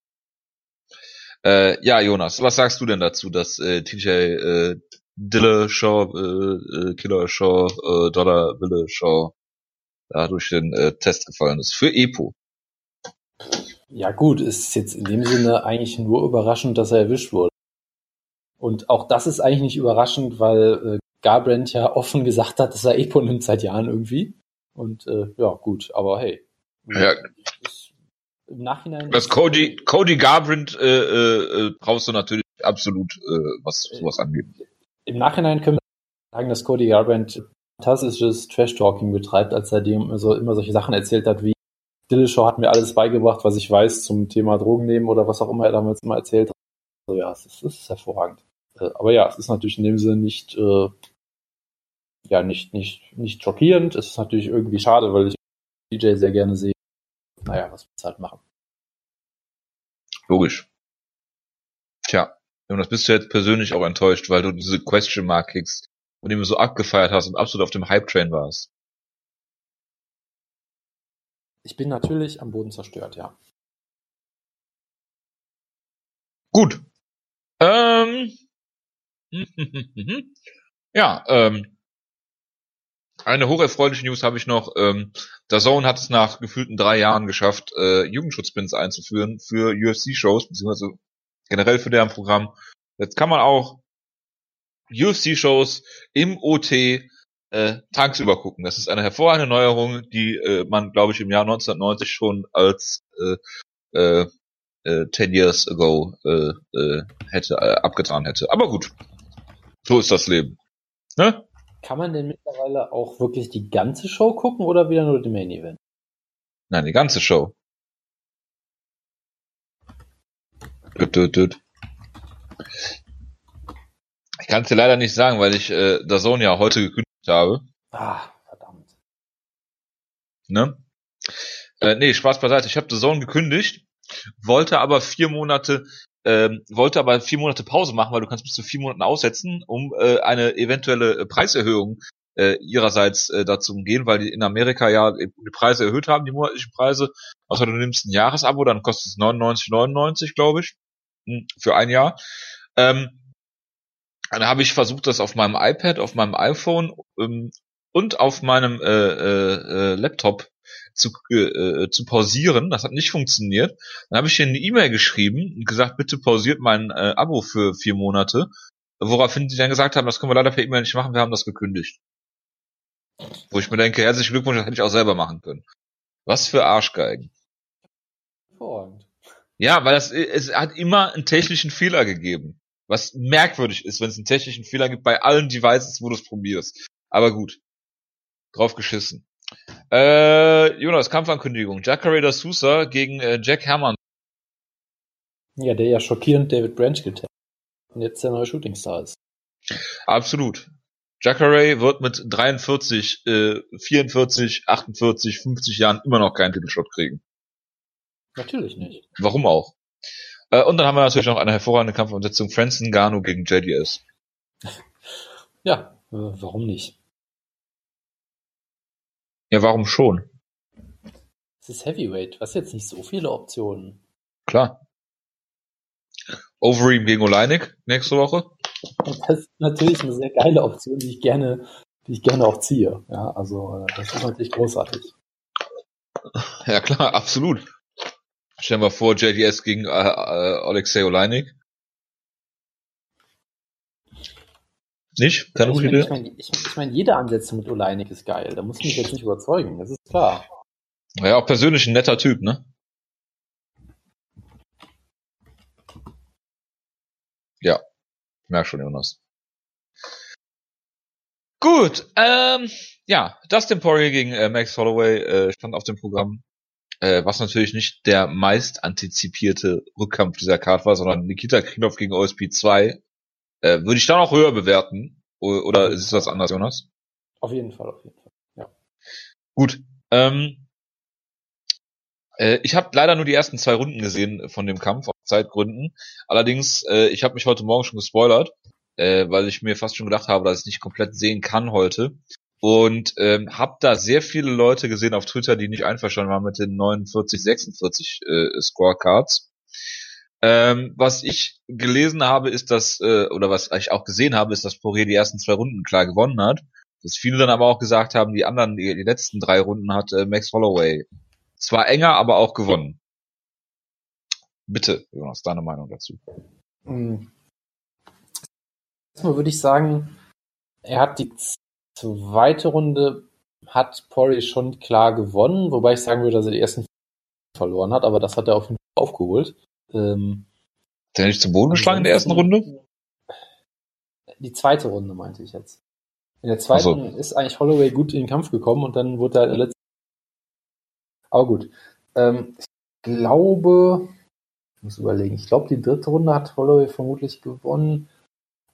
S1: Äh, ja, Jonas, was sagst du denn dazu, dass äh, TJ äh, Dille Shaw, äh, äh, Killer Shaw, äh, Dollar Wille Shaw da durch den äh, Test gefallen ist für Epo?
S2: Ja gut, ist jetzt in dem Sinne eigentlich nur überraschend, dass er erwischt wurde. Und auch das ist eigentlich nicht überraschend, weil äh, Garbrandt ja offen gesagt hat, dass er Epo nimmt seit Jahren irgendwie. Und äh, ja, gut, aber hey.
S1: Ja,
S2: Ist, Im Nachhinein.
S1: Das Cody, Cody Garbrandt äh, äh, äh, brauchst du natürlich absolut, äh, was sowas angeht.
S2: Im Nachhinein können wir sagen, dass Cody Garbrandt fantastisches Trash-Talking betreibt, als er dem immer, so, immer solche Sachen erzählt hat, wie Dillashaw hat mir alles beigebracht, was ich weiß zum Thema Drogen nehmen oder was auch immer er damals immer erzählt hat. Also ja, es ist, es ist hervorragend. Äh, Aber ja, es ist natürlich in dem Sinne nicht, äh, ja, nicht, nicht, nicht schockierend. Es ist natürlich irgendwie schade, weil ich DJ sehr gerne sehe. Naja, was willst du halt machen?
S1: Logisch. Tja, Jonas, bist du jetzt persönlich auch enttäuscht, weil du diese Question Mark von dem du so abgefeiert hast und absolut auf dem Hype-Train warst?
S2: Ich bin natürlich am Boden zerstört, ja.
S1: Gut. Ähm. Ja, ähm. Eine hocherfreuliche News habe ich noch. Ähm, der Zone hat es nach gefühlten drei Jahren geschafft, äh, Jugendschutzpins einzuführen für UFC-Shows, beziehungsweise generell für deren Programm. Jetzt kann man auch UFC-Shows im OT äh, tagsüber gucken. Das ist eine hervorragende Neuerung, die äh, man, glaube ich, im Jahr 1990 schon als äh, äh, äh, 10 years ago äh, äh, hätte äh, abgetan hätte. Aber gut, so ist das Leben. Ne?
S2: Kann man denn mittlerweile auch wirklich die ganze Show gucken oder wieder nur den Main Event?
S1: Nein, die ganze Show. Ich kann es dir leider nicht sagen, weil ich äh, der Sohn ja heute gekündigt habe.
S2: Ah, verdammt.
S1: Ne? Äh, nee, Spaß beiseite. Ich habe The Zone gekündigt, wollte aber vier Monate, ähm, wollte aber vier Monate Pause machen, weil du kannst bis zu vier Monaten aussetzen, um äh, eine eventuelle äh, Preiserhöhung äh, ihrerseits äh, dazu umgehen, weil die in Amerika ja die Preise erhöht haben, die monatlichen Preise. Also du nimmst ein Jahresabo, dann kostet es 99,99, glaube ich, hm, für ein Jahr. Ähm, dann habe ich versucht, das auf meinem iPad, auf meinem iPhone ähm, und auf meinem äh, äh, äh, Laptop zu, äh, zu pausieren. Das hat nicht funktioniert. Dann habe ich hier eine E-Mail geschrieben und gesagt, bitte pausiert mein äh, Abo für vier Monate. Woraufhin sie dann gesagt haben, das können wir leider per E-Mail nicht machen, wir haben das gekündigt. Wo ich mir denke, herzlichen Glückwunsch, das hätte ich auch selber machen können. Was für Arschgeigen.
S2: Hervorragend.
S1: Ja, weil das, es hat immer einen technischen Fehler gegeben. Was merkwürdig ist, wenn es einen technischen Fehler gibt bei allen Devices, wo du es probierst. Aber gut. Drauf geschissen. Äh, Jonas, Kampfankündigung. Jacare da Sousa gegen äh, Jack Hermann.
S2: Ja, der ja schockierend David Branch getestet und jetzt der neue Shootingstar ist.
S1: Absolut. Jacare wird mit 43, äh, 44, 48, 50 Jahren immer noch keinen Titelshot kriegen.
S2: Natürlich nicht.
S1: Warum auch? Äh, und dann haben wir natürlich noch eine hervorragende Kampfumsetzung. Francis Ngannou gegen JDS.
S2: Ja, äh, warum nicht?
S1: Ja, warum schon?
S2: Es ist Heavyweight, was jetzt nicht so viele Optionen.
S1: Klar. Overeem gegen Oleinik nächste Woche.
S2: Das ist natürlich eine sehr geile Option, die ich gerne, die ich gerne auch ziehe. Ja, also äh, das ist natürlich großartig.
S1: Ja klar, absolut. Stellen wir vor, JDS gegen äh, äh, Alexei Oleinik. Nicht? Keine
S2: ich
S1: gute
S2: meine,
S1: Idee?
S2: ich, mein, ich, ich mein, jede Ansetzung mit Oleinik ist geil. Da muss ich mich jetzt nicht überzeugen, das ist klar.
S1: Ja, auch persönlich ein netter Typ, ne? Ja, ich merk schon, Jonas. Gut, ähm, ja, Dustin Poirier gegen äh, Max Holloway äh, stand auf dem Programm, äh, was natürlich nicht der meist antizipierte Rückkampf dieser Card war, sondern Nikita Krylov gegen OSP 2. Äh, Würde ich da noch höher bewerten? Oder ist es was anderes, Jonas?
S2: Auf jeden Fall, auf jeden Fall. Ja.
S1: Gut. Ähm, äh, ich habe leider nur die ersten zwei Runden gesehen von dem Kampf, aus Zeitgründen. Allerdings, äh, ich habe mich heute Morgen schon gespoilert, äh, weil ich mir fast schon gedacht habe, dass ich nicht komplett sehen kann heute. Und ähm, habe da sehr viele Leute gesehen auf Twitter, die nicht einverstanden waren mit den 49, 46 äh, Scorecards. Ähm, was ich gelesen habe, ist, dass, äh, oder was ich auch gesehen habe, ist, dass Poirier die ersten zwei Runden klar gewonnen hat. Dass viele dann aber auch gesagt haben, die anderen, die, die letzten drei Runden hat äh, Max Holloway zwar enger, aber auch gewonnen. Bitte, Jonas, deine Meinung dazu.
S2: Hm. Erstmal würde ich sagen, er hat die zweite Runde, hat Poirier schon klar gewonnen, wobei ich sagen würde, dass er die ersten verloren hat, aber das hat er auf jeden Fall aufgeholt. Ähm,
S1: Hat er nicht zu Boden geschlagen in der ersten Runde?
S2: Die zweite Runde meinte ich jetzt. In der zweiten
S1: so.
S2: ist eigentlich Holloway gut in den Kampf gekommen und dann wurde er letzte. Aber gut. Ähm, ich glaube, ich muss überlegen, ich glaube, die dritte Runde hat Holloway vermutlich gewonnen.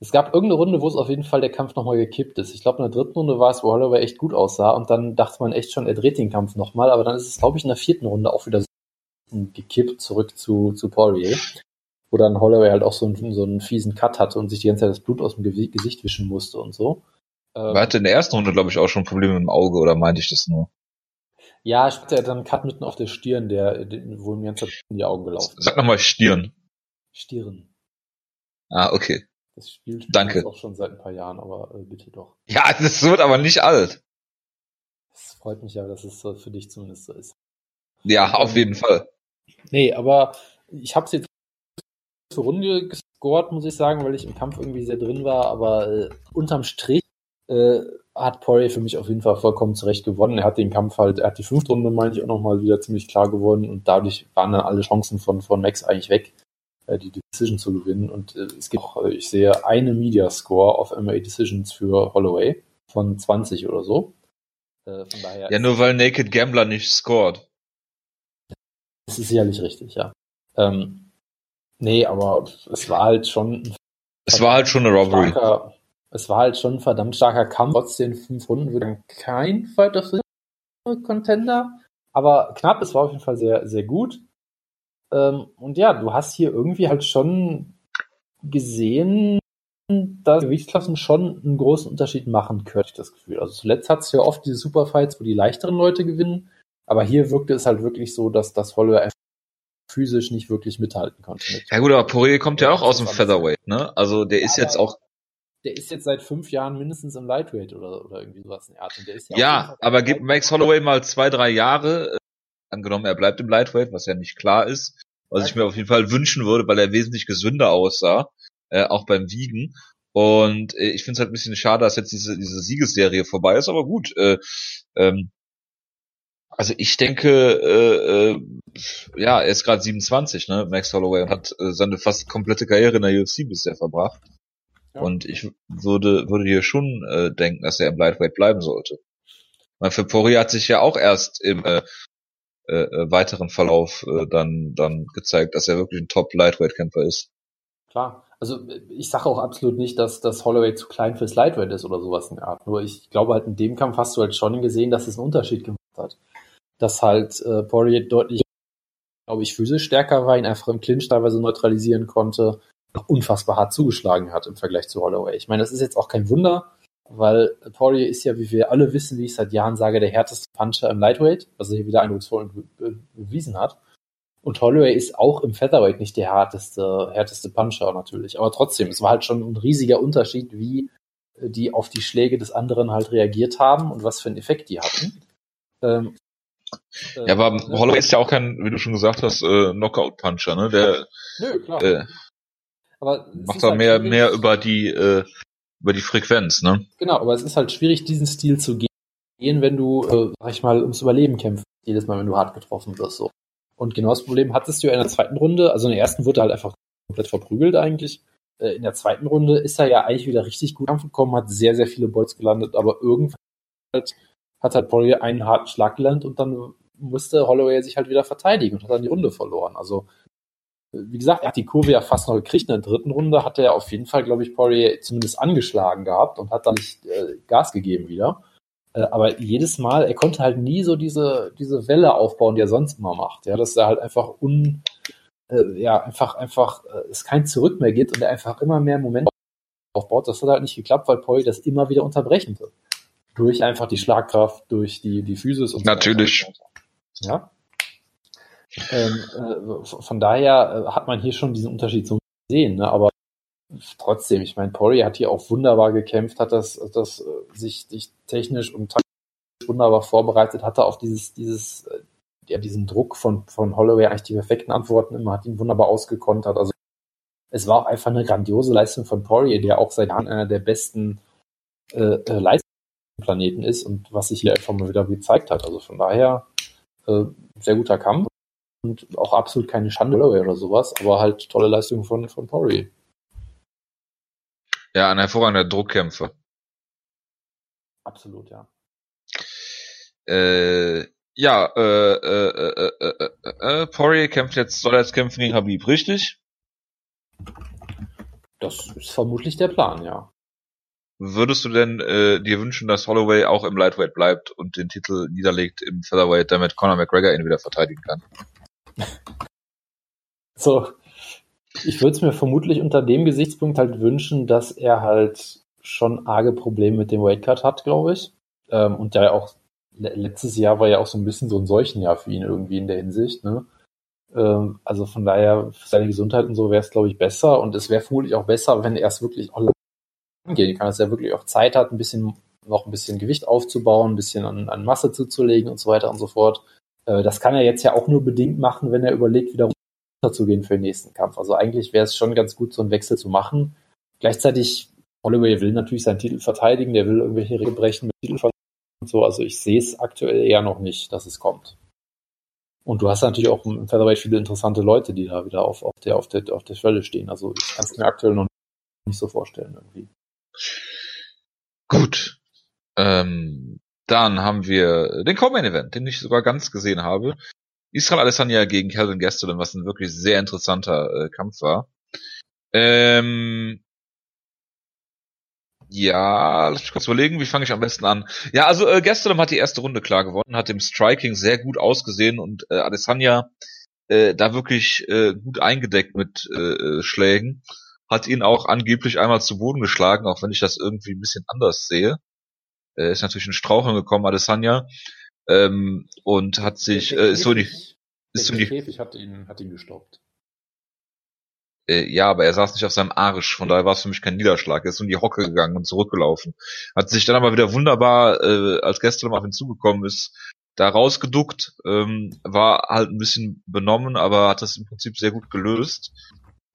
S2: Es gab irgendeine Runde, wo es auf jeden Fall der Kampf nochmal gekippt ist. Ich glaube, in der dritten Runde war es, wo Holloway echt gut aussah und dann dachte man echt schon, er dreht den Kampf nochmal, aber dann ist es, glaube ich, in der vierten Runde auch wieder so gekippt zurück zu, zu Poirier, wo dann Holloway halt auch so einen, so einen fiesen Cut hatte und sich die ganze Zeit das Blut aus dem Gesicht wischen musste und so. Ähm,
S1: Er hatte in der ersten Runde, glaube ich, auch schon Probleme mit dem Auge, oder meinte ich das nur?
S2: ja, ich hatte dann einen Cut mitten auf der Stirn, der, der- wo ihm die ganze Zeit in die Augen gelaufen ist.
S1: Sag nochmal Stirn.
S2: Stirn.
S1: Ah, okay.
S2: Das spielt
S1: Danke.
S2: auch schon seit ein paar Jahren, aber äh, bitte doch.
S1: Ja, das wird aber nicht alt.
S2: Es freut mich ja, dass es für dich zumindest so ist.
S1: Ja, auf jeden Fall.
S2: Nee, aber ich habe es jetzt für Runde gescored, muss ich sagen, weil ich im Kampf irgendwie sehr drin war, aber äh, unterm Strich äh, hat Poirier für mich auf jeden Fall vollkommen zurecht gewonnen. Er hat den Kampf halt, er hat die fünfte Runde, meine ich, auch nochmal wieder ziemlich klar gewonnen und dadurch waren dann alle Chancen von, von Max eigentlich weg, äh, die Decision zu gewinnen. Und äh, es gibt auch, äh, ich sehe eine Media-Score auf MA Decisions für Holloway von 20 oder so. Äh, von daher
S1: Ja, nur weil Naked Gambler nicht scored.
S2: Das ist sicherlich richtig, ja. Ähm, nee, aber es war halt schon
S1: Es war halt schon eine
S2: ein
S1: Robbery.
S2: starker, es war halt schon ein verdammt starker Kampf. Trotz den fünf Runden würde kein Fight of the Contender, aber knapp, es war auf jeden Fall sehr, sehr gut. Ähm, und ja, du hast hier irgendwie halt schon gesehen, dass Gewichtsklassen schon einen großen Unterschied machen können, ich das Gefühl. Also zuletzt hat es ja oft diese Superfights, wo die leichteren Leute gewinnen, aber hier wirkte es halt wirklich so, dass das Holloway einfach physisch nicht wirklich mithalten konnte. Mit.
S1: Ja gut, aber Poirier kommt ja auch aus dem Featherweight, ne? Also der ist
S2: Ja,
S1: jetzt auch,
S2: Der ist jetzt seit fünf Jahren mindestens im Lightweight oder, oder irgendwie sowas in der Art. Und der ist ja,
S1: ja, aber gib Max Holloway mal zwei, drei Jahre, äh, angenommen er bleibt im Lightweight, was ja nicht klar ist, was ich mir auf jeden Fall wünschen würde, weil er wesentlich gesünder aussah, äh, auch beim Wiegen. Und äh, ich finde es halt ein bisschen schade, dass jetzt diese, diese Siegesserie vorbei ist, aber gut. Äh, ähm, also ich denke, äh, äh, ja, er ist gerade 27, ne, Max Holloway, und hat äh, seine fast komplette Karriere in der UFC bisher verbracht.
S2: Ja.
S1: Und ich würde, würde hier schon äh, denken, dass er im Lightweight bleiben sollte. Weil für Poirier hat sich ja auch erst im äh, äh, äh, weiteren Verlauf äh, dann, dann gezeigt, dass er wirklich ein Top-Lightweight-Kämpfer ist.
S2: Klar. Also ich sage auch absolut nicht, dass das Holloway zu klein fürs Lightweight ist oder sowas in der Art. Nur ich glaube halt in dem Kampf hast du halt schon gesehen, dass es einen Unterschied hat. Dass halt äh, Poirier deutlich, glaube ich, physisch stärker war, ihn einfach im Clinch teilweise neutralisieren konnte, auch unfassbar hart zugeschlagen hat im Vergleich zu Holloway. Ich meine, das ist jetzt auch kein Wunder, weil Poirier ist ja, wie wir alle wissen, wie ich seit Jahren sage, der härteste Puncher im Lightweight, was er hier wieder eindrucksvoll be- be- bewiesen hat. Und Holloway ist auch im Featherweight nicht der härteste, härteste Puncher natürlich. Aber trotzdem, es war halt schon ein riesiger Unterschied, wie äh, die auf die Schläge des anderen halt reagiert haben und was für einen Effekt die hatten. Ähm, äh,
S1: Ja, aber
S2: ne?
S1: Holloway ist ja auch kein, wie du schon gesagt hast, äh, Knockout-Puncher, ne? Der
S2: Nö, klar.
S1: äh,
S2: aber
S1: macht da
S2: halt
S1: mehr,
S2: schwierig.
S1: mehr über die, äh, über die Frequenz, ne?
S2: Genau, aber es ist halt schwierig, diesen Stil zu gehen, wenn du, äh, sag ich mal, ums Überleben kämpfst, jedes Mal, wenn du hart getroffen wirst, so. Und genau das Problem hattest du ja in der zweiten Runde, also in der ersten wurde er halt einfach komplett verprügelt eigentlich. Äh, in der zweiten Runde ist er ja eigentlich wieder richtig gut Kampf gekommen, hat sehr, sehr viele Bolts gelandet, aber irgendwann halt, hat halt Poirier einen harten Schlag gelandet und dann musste Holloway sich halt wieder verteidigen und hat dann die Runde verloren. Also, wie gesagt, er hat die Kurve ja fast noch gekriegt. In der dritten Runde hat er auf jeden Fall, glaube ich, Poirier zumindest angeschlagen gehabt und hat dann nicht äh, Gas gegeben wieder. Äh, aber jedes Mal, er konnte halt nie so diese, diese Welle aufbauen, die er sonst immer macht. Ja, dass er halt einfach un, äh, ja, einfach, einfach, äh, es kein Zurück mehr gibt und er einfach immer mehr Momente aufbaut. Das hat halt nicht geklappt, weil Poirier das immer wieder unterbrechen wird. Durch einfach die Schlagkraft, durch die, die Physis und
S1: Natürlich.
S2: so. Ja. Ähm, äh, von daher äh, hat man hier schon diesen Unterschied so gesehen, ne? aber trotzdem, ich meine, Poirier hat hier auch wunderbar gekämpft, hat das, das äh, sich, sich technisch und taktisch wunderbar vorbereitet, hatte auf dieses, dieses, äh, ja, diesen Druck von, von Holloway eigentlich die perfekten Antworten immer, hat ihn wunderbar ausgekontert. Also es war auch einfach eine grandiose Leistung von Poirier, der auch seit Jahren einer der besten äh, äh, Leistungsplaneten ist und was sich hier einfach mal wieder gezeigt hat. Also von daher äh, sehr guter Kampf und auch absolut keine Schande oder sowas, aber halt tolle Leistung von, von Poirier.
S1: Ja, ein hervorragender Druckkämpfer.
S2: Absolut, ja.
S1: Äh, ja, äh, äh, äh, äh, äh, Poirier kämpft jetzt, soll jetzt kämpfen gegen Habib, richtig?
S2: Das ist vermutlich der Plan, ja.
S1: Würdest du denn äh, dir wünschen, dass Holloway auch im Lightweight bleibt und den Titel niederlegt im Featherweight, damit Conor McGregor ihn wieder verteidigen kann?
S2: So, ich würde es mir vermutlich unter dem Gesichtspunkt halt wünschen, dass er halt schon arge Probleme mit dem Weightcut hat, glaube ich. Ähm, und ja auch letztes Jahr war ja auch so ein bisschen so ein Seuchenjahr für ihn irgendwie in der Hinsicht. Ne? Ähm, also von daher für seine Gesundheit und so wäre es glaube ich besser und es wäre vermutlich auch besser, wenn er es wirklich auch angehen kann, dass er wirklich auch Zeit hat, ein bisschen noch ein bisschen Gewicht aufzubauen, ein bisschen an, an Masse zuzulegen und so weiter und so fort. Äh, das kann er jetzt ja auch nur bedingt machen, wenn er überlegt, wieder runterzugehen für den nächsten Kampf. Also eigentlich wäre es schon ganz gut, so einen Wechsel zu machen. Gleichzeitig, Holloway will natürlich seinen Titel verteidigen, der will irgendwelche Regeln brechen mit Titel und so. Also ich sehe es aktuell eher noch nicht, dass es kommt. Und du hast natürlich auch im Featherweight viele interessante Leute, die da wieder auf, auf der, auf der, auf der Schwelle stehen. Also ich kann es mir aktuell noch nicht so vorstellen irgendwie.
S1: Gut. Ähm, dann haben wir den Co-Main Event, den ich sogar ganz gesehen habe. Israel Alessandria gegen Calvin Gastelum, was ein wirklich sehr interessanter äh, Kampf war. Ähm, ja, lass mich kurz überlegen, wie fange ich am besten an? Ja, also äh, Gastelum hat die erste Runde klar gewonnen, hat im Striking sehr gut ausgesehen und äh, Alessandria äh, da wirklich äh, gut eingedeckt mit äh, Schlägen hat ihn auch angeblich einmal zu Boden geschlagen, auch wenn ich das irgendwie ein bisschen anders sehe. Er ist natürlich in Straucheln gekommen, Adesanya, ähm, und hat sich, äh, ist so die,
S2: ist so die, Käfig hat ihn, hat ihn gestoppt.
S1: Äh, ja, aber er saß nicht auf seinem Arsch, von daher war es für mich kein Niederschlag. Er ist in die Hocke gegangen und zurückgelaufen. Hat sich dann aber wieder wunderbar, äh, als gestern auf ihn zugekommen ist, da rausgeduckt, ähm, war halt ein bisschen benommen, aber hat das im Prinzip sehr gut gelöst.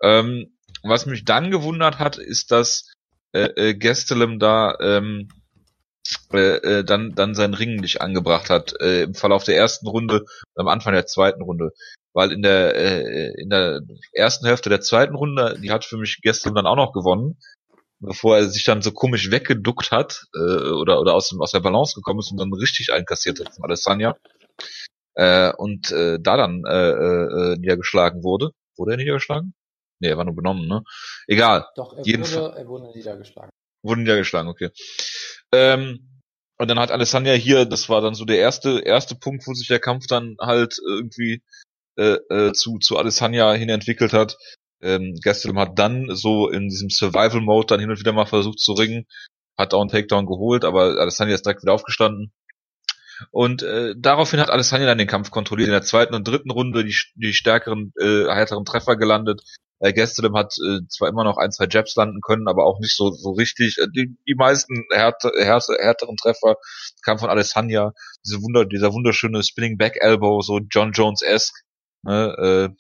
S1: Ähm, was mich dann gewundert hat, ist, dass äh, äh, Gestelem da ähm, äh, äh, dann dann sein Ring nicht angebracht hat äh, im Verlauf der ersten Runde am Anfang der zweiten Runde, weil in der äh, in der ersten Hälfte der zweiten Runde, die hat für mich Gestelem dann auch noch gewonnen, bevor er sich dann so komisch weggeduckt hat äh, oder oder aus dem aus der Balance gekommen ist und dann richtig einkassiert hat von Alessandria äh, und äh, da dann äh, äh, niedergeschlagen wurde. Wurde er niedergeschlagen? Nee, er war nur benommen, ne? Egal.
S2: Doch, er, wurde, er wurde niedergeschlagen.
S1: Wurde niedergeschlagen, okay. Ähm, und dann hat Alessandria hier, das war dann so der erste, erste Punkt, wo sich der Kampf dann halt irgendwie äh, äh, zu, zu Alessandria hin entwickelt hat. Ähm, Gastelum hat dann so in diesem Survival-Mode dann hin und wieder mal versucht zu ringen, hat auch einen Takedown geholt, aber Alessandria ist direkt wieder aufgestanden. Und äh, daraufhin hat Alessandria dann den Kampf kontrolliert. In der zweiten und dritten Runde die, die stärkeren, äh, härteren Treffer gelandet. Äh, Gastelum hat äh, zwar immer noch ein, zwei Jabs landen können, aber auch nicht so, so richtig. Äh, die, die meisten härte, härte, härteren Treffer kamen von Alessandria. Diese Wunder, dieser wunderschöne Spinning Back Elbow, so John Jones-esque. Ne, äh,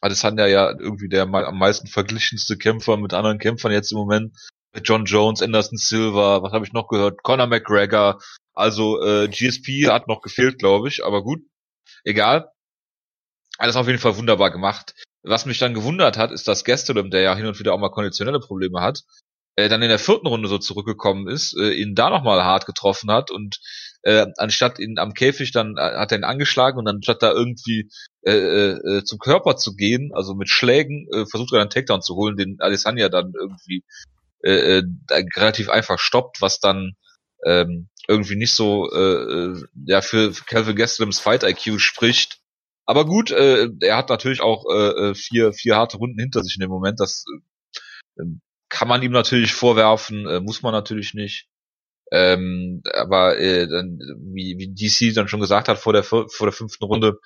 S1: Adesanya ja irgendwie der am meisten verglichenste Kämpfer mit anderen Kämpfern jetzt im Moment. John Jones, Anderson Silva, was habe ich noch gehört? Conor McGregor. Also äh, GSP hat noch gefehlt, glaube ich, aber gut, egal. Alles auf jeden Fall wunderbar gemacht. Was mich dann gewundert hat, ist, dass Gastelum, der ja hin und wieder auch mal konditionelle Probleme hat, äh, dann in der vierten Runde so zurückgekommen ist, äh, ihn da nochmal hart getroffen hat und äh, anstatt ihn am Käfig dann äh, hat er ihn angeschlagen und anstatt da irgendwie äh, äh, zum Körper zu gehen, also mit Schlägen, äh, versucht er einen Takedown zu holen, den Alessandra dann irgendwie äh, äh, relativ einfach stoppt, was dann ähm, irgendwie nicht so äh, äh ja für Calvin Gastelums Fight IQ spricht. Aber gut, äh, er hat natürlich auch äh, äh, vier vier harte Runden hinter sich in dem Moment. Das äh, kann man ihm natürlich vorwerfen, äh, muss man natürlich nicht. Ähm, aber äh, dann, wie, wie DC dann schon gesagt hat vor der vor der fünften Runde,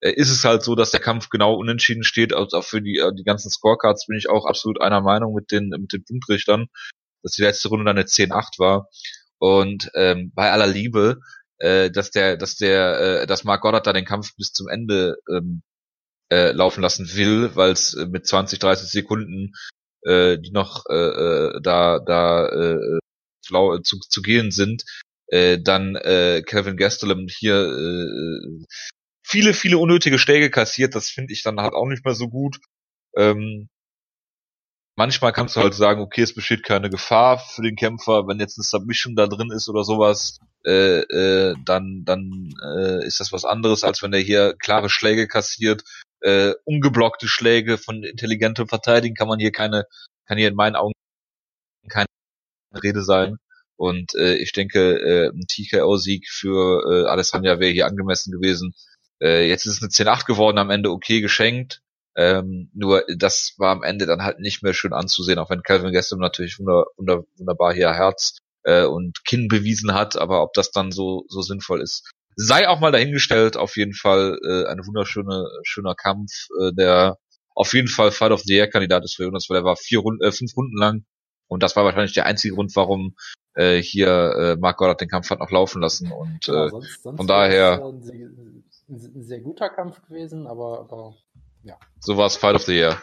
S1: äh, ist es halt so, dass der Kampf genau unentschieden steht. Also auch für die äh, die ganzen Scorecards bin ich auch absolut einer Meinung mit den mit den Punktrichtern, dass die letzte Runde dann eine 10-8 war. Und ähm, bei aller Liebe, äh, dass der dass der äh, dass Mark Goddard da den Kampf bis zum Ende ähm, äh, laufen lassen will, weil es äh, mit 20 30 Sekunden äh, die noch äh, äh, da da äh, zu, zu gehen sind, äh, dann äh, Kevin Gastelum hier äh, viele viele unnötige Schläge kassiert. Das finde ich dann halt auch nicht mehr so gut. Ähm, manchmal kannst du halt sagen, okay, es besteht keine Gefahr für den Kämpfer, wenn jetzt eine Submission da drin ist oder sowas, äh, äh, dann dann äh, ist das was anderes, als wenn er hier klare Schläge kassiert äh, ungeblockte Schläge von intelligentem Verteidigen kann man hier keine, kann hier in meinen Augen keine Rede sein. Und äh, ich denke, äh, ein TKO-Sieg für äh, Alessandra wäre hier angemessen gewesen. Äh, jetzt ist es eine 10-8 geworden, am Ende okay geschenkt. Ähm, nur das war am Ende dann halt nicht mehr schön anzusehen, auch wenn Calvin Gaston natürlich wunder, wunder, wunderbar hier Herz äh, und Kinn bewiesen hat, aber ob das dann so so sinnvoll ist, sei auch mal dahingestellt, auf jeden Fall äh, eine wunderschöne schöner Kampf, äh, der auf jeden Fall Fight of the Year Kandidat ist für Jonas, weil er war vier Runden, äh, fünf Runden lang und das war wahrscheinlich der einzige Grund, warum äh, hier äh, Mark Goddard den Kampf hat noch laufen lassen und äh, sonst, sonst von daher
S2: ein sehr, ein sehr guter Kampf gewesen, aber, aber ja.
S1: So war es Fight of the Year.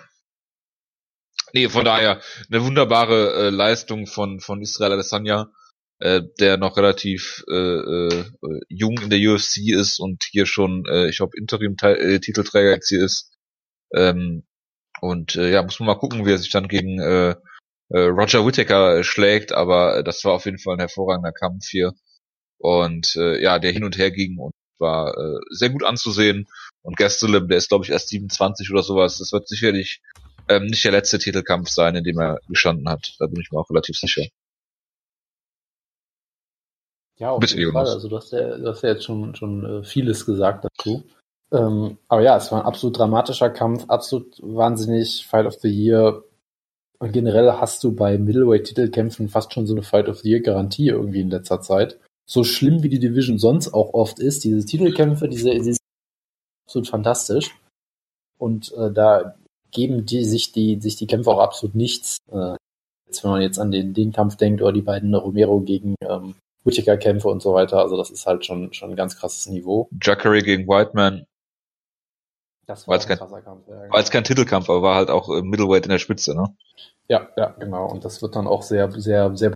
S1: Nee, von daher eine wunderbare äh, Leistung von von Israel Adesanya äh, der noch relativ äh, äh, jung in der UFC ist und hier schon, äh, ich glaube, Interim-Titelträger jetzt hier ist. Ähm, und äh, ja, muss man mal gucken, wie er sich dann gegen äh, äh, Roger Whittaker schlägt, aber das war auf jeden Fall ein hervorragender Kampf hier. Und äh, ja, der hin und her ging und war äh, sehr gut anzusehen. Und Gastelum, der ist glaube ich erst 27 oder sowas. Das wird sicherlich ähm, nicht der letzte Titelkampf sein, in dem er gestanden hat. Da bin ich mir auch relativ sicher.
S2: Ja, auf Bitte, jeden Fall. Also du hast ja, du hast ja jetzt schon, schon äh, vieles gesagt dazu. Ähm, aber ja, es war ein absolut dramatischer Kampf, absolut wahnsinnig Fight of the Year. Und generell hast du bei Middleweight-Titelkämpfen fast schon so eine Fight of the Year-Garantie irgendwie in letzter Zeit. So schlimm wie die Division sonst auch oft ist, diese Titelkämpfe, diese, diese sind absolut fantastisch. Und äh, da geben die sich die sich die Kämpfe auch absolut nichts. Äh, jetzt wenn man jetzt an den den Kampf denkt oder die beiden Romero gegen ähm, Whittaker-Kämpfe und so weiter. Also das ist halt schon, schon ein ganz krasses Niveau.
S1: Jackery gegen Whiteman.
S2: Das war, war
S1: kein, krasser Kampf. Ja, genau. War jetzt kein Titelkampf, aber war halt auch Middleweight in der Spitze, ne?
S2: Ja, ja, genau. Und das wird dann auch sehr, sehr, sehr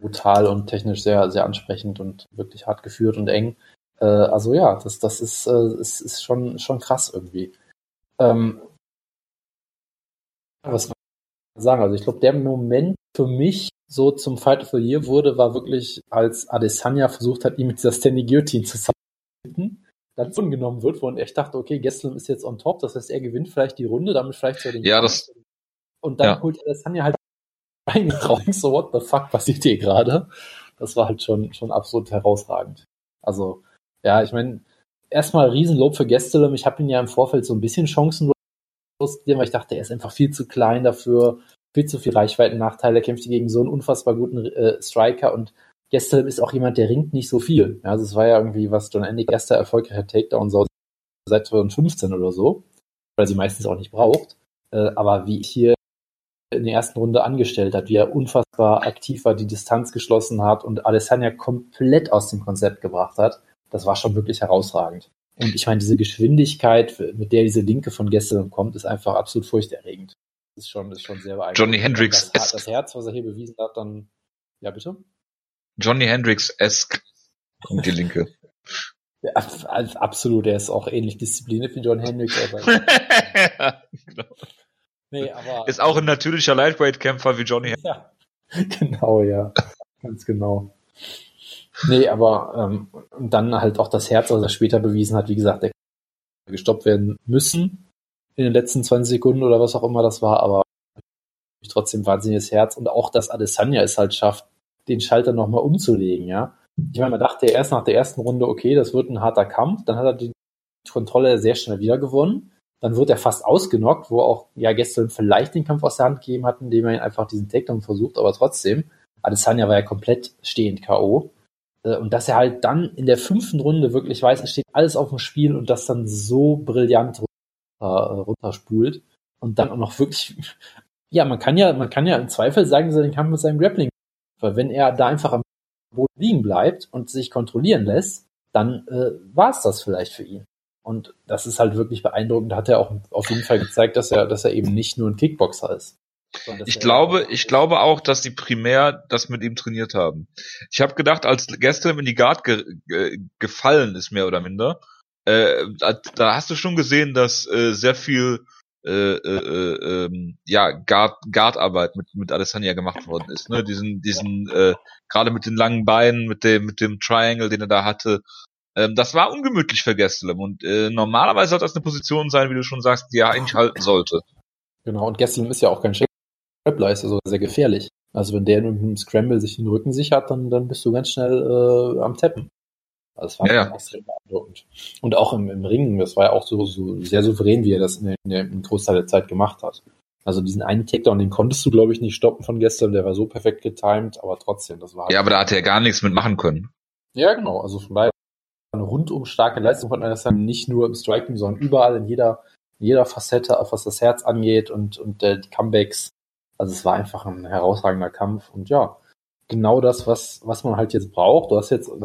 S2: brutal und technisch sehr, sehr ansprechend und wirklich hart geführt und eng. Äh, also ja, das, das ist, äh, ist, ist schon, schon krass irgendwie. Ähm, was soll ich sagen? Also ich glaube, der Moment für mich, so zum Fight of the Year wurde, war wirklich, als Adesanya versucht hat, ihn mit dieser Standing Guillotine zu zusammenzuhalten, dann genommen wird, wo ich dachte, okay, Gastelum ist jetzt on top, das heißt, er gewinnt vielleicht die Runde, damit vielleicht so den
S1: Ja, das.
S2: Und dann ja. holt Adesanya halt reingetragen, so what the fuck passiert hier gerade? Das war halt schon, schon absolut herausragend. Also, ja, ich meine, erstmal Riesenlob für Gastelum. Ich habe ihn ja im Vorfeld so ein bisschen chancenlos weil ich dachte, er ist einfach viel zu klein dafür viel zu viel Reichweiten-Nachteile, kämpft gegen so einen unfassbar guten äh, Striker und Gastelum ist auch jemand, der ringt nicht so viel. Ja, also es war ja irgendwie, was John Andy erster erfolgreicher Takedown seit 2015 oder so, weil sie meistens auch nicht braucht. Äh, aber wie ich hier in der ersten Runde angestellt hat, wie er unfassbar aktiv war, die Distanz geschlossen hat und Alessandra komplett aus dem Konzept gebracht hat, das war schon wirklich herausragend. Und ich meine, diese Geschwindigkeit, mit der diese Linke von Gastelum kommt, ist einfach absolut furchterregend. ist schon, ist schon sehr beeindruckend.
S1: Johnny Hendricks
S2: das, das Herz, was er hier bewiesen hat, dann, ja bitte?
S1: Johnny Hendricks-esque und die Linke.
S2: Ja, absolut, er ist auch ähnlich diszipliniert wie John Hendricks.
S1: Ja, genau.
S2: nee, aber,
S1: Ist auch ein natürlicher Lightweight-Kämpfer wie Johnny Hendricks.
S2: ja, genau, ja, ganz genau. Nee, aber ähm, dann halt auch das Herz, was er später bewiesen hat, wie gesagt, der gestoppt werden müssen in den letzten 20 Sekunden oder was auch immer das war, aber trotzdem wahnsinniges Herz und auch, dass Adesanya es halt schafft, den Schalter nochmal umzulegen, ja. Ich meine, man dachte erst nach der ersten Runde, okay, das wird ein harter Kampf, dann hat er die Kontrolle sehr schnell wieder gewonnen, dann wird er fast ausgenockt, wo auch, ja, gestern vielleicht den Kampf aus der Hand gegeben hat, indem er ihn einfach diesen Takedown versucht, aber trotzdem, Adesanya war ja komplett stehend K.O. Äh, und dass er halt dann in der fünften Runde wirklich weiß, es steht alles auf dem Spiel und das dann so brillant runter, äh, runterspult und dann auch noch wirklich, ja, man kann ja, man kann ja im Zweifel sagen, dass er den Kampf mit seinem Grappling, weil wenn er da einfach am Boden liegen bleibt und sich kontrollieren lässt, dann äh, war es das vielleicht für ihn. Und das ist halt wirklich beeindruckend. Hat er auch auf jeden Fall gezeigt, dass er, dass er eben nicht nur ein Kickboxer ist.
S1: Ich glaube, ich glaube auch, dass die primär das mit ihm trainiert haben. Ich habe gedacht, als gestern in die Guard ge ge gefallen ist, mehr oder minder, äh, da hast du schon gesehen, dass äh, sehr viel äh, äh, äh, ja Guard Guardarbeit mit mit Alessandria gemacht worden ist. Ne, diesen diesen äh, gerade mit den langen Beinen, mit dem mit dem Triangle, den er da hatte. Ähm, das war ungemütlich für Gastelum und äh, normalerweise sollte das eine Position sein, wie du schon sagst, die er eigentlich halten sollte.
S2: Genau, und Gastelum ist ja auch kein Grappler, ist also sehr gefährlich. Also wenn der in einem Scramble sich den Rücken sichert, dann, dann bist du ganz schnell äh, am Tappen. Also das war
S1: ja, ja.
S2: extrem beeindruckend. Und auch im, im Ringen, das war ja auch so, so sehr souverän, wie er das in der, in der, im Großteil der Zeit gemacht hat. Also diesen einen Takedown, den konntest du, glaube ich, nicht stoppen von gestern, der war so perfekt getimed, aber trotzdem, das war.
S1: Ja, aber da hat er gar nichts mit machen können.
S2: Ja, genau. Also von daher eine rundum starke Leistung von Alessandro, nicht nur im Striking, sondern überall in jeder, in jeder Facette, auch was das Herz angeht und, und äh, die Comebacks. Also es war einfach ein herausragender Kampf und ja, genau das, was, was man halt jetzt braucht. Du hast jetzt einen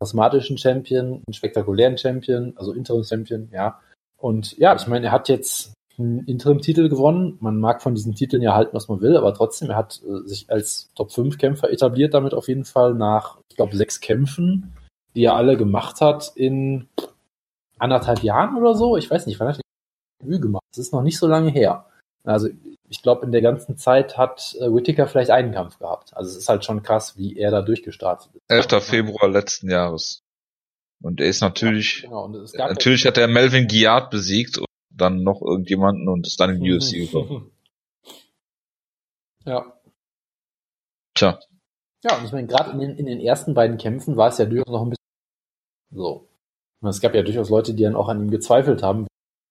S2: charismatischen Champion, einen spektakulären Champion, also Interim-Champion, ja. Und ja, ich meine, er hat jetzt einen Interim-Titel gewonnen. Man mag von diesen Titeln ja halten, was man will, aber trotzdem, er hat äh, sich als Top-5-Kämpfer etabliert damit auf jeden Fall nach, ich glaube, sechs Kämpfen, die er alle gemacht hat in anderthalb Jahren oder so. Ich weiß nicht, wann hat er Debüt gemacht? Das ist noch nicht so lange her. Also ich glaube, in der ganzen Zeit hat äh, Whittaker vielleicht einen Kampf gehabt. Also es ist halt schon krass, wie er da durchgestartet ist.
S1: 11. Februar letzten Jahres. Und er ist natürlich,
S2: Genau, und es gab
S1: natürlich hat er Melvin Guillard besiegt und dann noch irgendjemanden und ist dann in die UFC gekommen.
S2: Ja.
S1: Tja,
S2: Ja, und ich meine, gerade in den, in den ersten beiden Kämpfen war es ja durchaus noch ein bisschen so. Es gab ja durchaus Leute, die dann auch an ihm gezweifelt haben.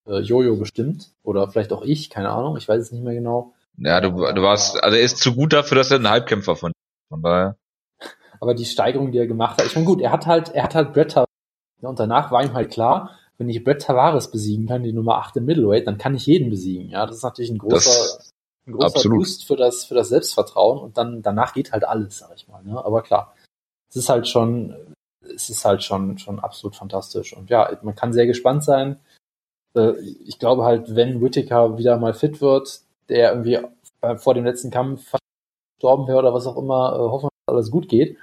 S2: Äh, Jojo bestimmt. Oder vielleicht auch ich, keine Ahnung, ich weiß es nicht mehr genau.
S1: ja, du, du warst, also er ist zu gut dafür, dass er ein Halbkämpfer von von daher.
S2: Aber die Steigerung, die er gemacht hat, ich meine, gut, er hat halt, er hat halt Brett Tavares. Ja, und danach war ihm halt klar, wenn ich Brett Tavares besiegen kann, die Nummer 8 im Middleweight, dann kann ich jeden besiegen. Ja, das ist natürlich ein großer,
S1: Das-
S2: ein großer
S1: absolut.
S2: Boost für das, für das Selbstvertrauen und dann, danach geht halt alles, sag ich mal, ne? Aber klar. Es ist halt schon, es ist halt schon, schon absolut fantastisch. Und ja, man kann sehr gespannt sein. Äh, Ich glaube halt, wenn Whittaker wieder mal fit wird, der irgendwie äh, vor dem letzten Kampf gestorben wäre oder was auch immer, äh, hoffen dass alles gut geht,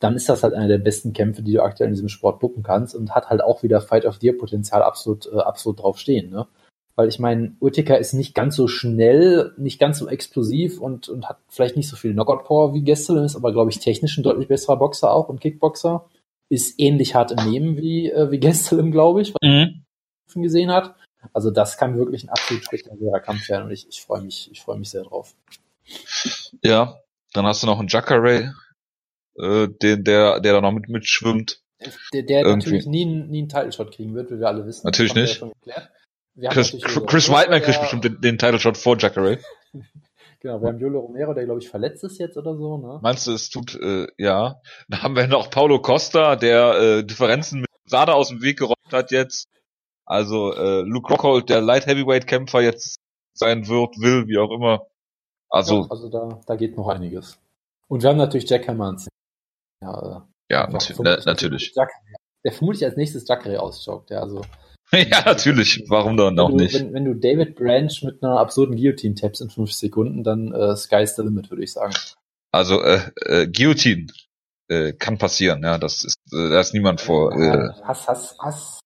S2: dann ist das halt einer der besten Kämpfe, die du aktuell in diesem Sport bucken kannst und hat halt auch wieder Fight of Dir Potenzial absolut, absolut drauf stehen, ne? Weil ich meine, Whittaker ist nicht ganz so schnell, nicht ganz so explosiv und, und hat vielleicht nicht so viel Knockout-Power wie Gastelum, ist aber, glaube ich, technisch ein deutlich besserer Boxer auch und Kickboxer. Ist ähnlich hart im Nehmen wie, äh, wie Gastelum, glaube ich,
S1: Mhm.
S2: Gesehen hat. Also das kann wirklich ein absolut spektakulärer Kampf werden und ich, ich freue mich, ich freue mich sehr drauf.
S1: Ja, dann hast du noch einen Jacare, äh, den, der, der da noch mit mitschwimmt.
S2: Der, der
S1: Irgendwie.
S2: natürlich nie, einen- nie einen Title-Shot kriegen wird, wie wir alle wissen.
S1: Natürlich nicht.
S2: Ja
S1: Chris,
S2: natürlich
S1: Chris Whiteman kriegt bestimmt den, den Title Shot vor Jacare.
S2: Genau, wir haben Jolo Romero, der glaube ich verletzt ist jetzt oder so, ne?
S1: Meinst du, es tut, äh, ja. Dann haben wir noch Paulo Costa, der äh, Differenzen mit Sada aus dem Weg geräumt hat jetzt. Also äh, Luke Rockhold, der Light Heavyweight Kämpfer jetzt sein wird, will, wie auch immer. Also,
S2: ja, also da, da geht noch einiges. Und wir haben natürlich Jack Hermans. Ja, äh,
S1: ja, na, natürlich.
S2: Jack, der vermutlich als nächstes Jacare ausjoggt, ja, also
S1: ja, natürlich. Warum dann auch
S2: du,
S1: nicht?
S2: Wenn, wenn du David Branch mit einer absurden Guillotine tappst in fünf Sekunden, dann äh, sky's the limit, würde ich sagen.
S1: Also äh, äh, Guillotine äh, kann passieren, ja. Das ist, äh, da ist niemand vor. Äh,
S2: Hast, hast, hast,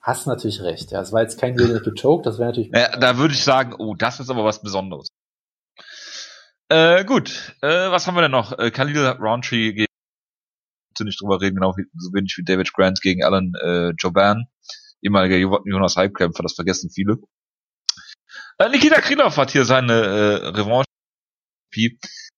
S2: hast natürlich recht. Ja, es war jetzt kein Real Choke, das wäre natürlich.
S1: äh, da würde ich sagen, oh, das ist aber was Besonderes. Äh, gut, äh, was haben wir denn noch? Äh, Khalil Roundtree gegen nicht drüber reden, genau wie, so wenig wie David Grant gegen Alan äh, Joban, ehemaliger Jo- Jonas Hype-Kämpfer, das vergessen viele. Äh, Nikita Krylov hat hier seine äh, Revanche.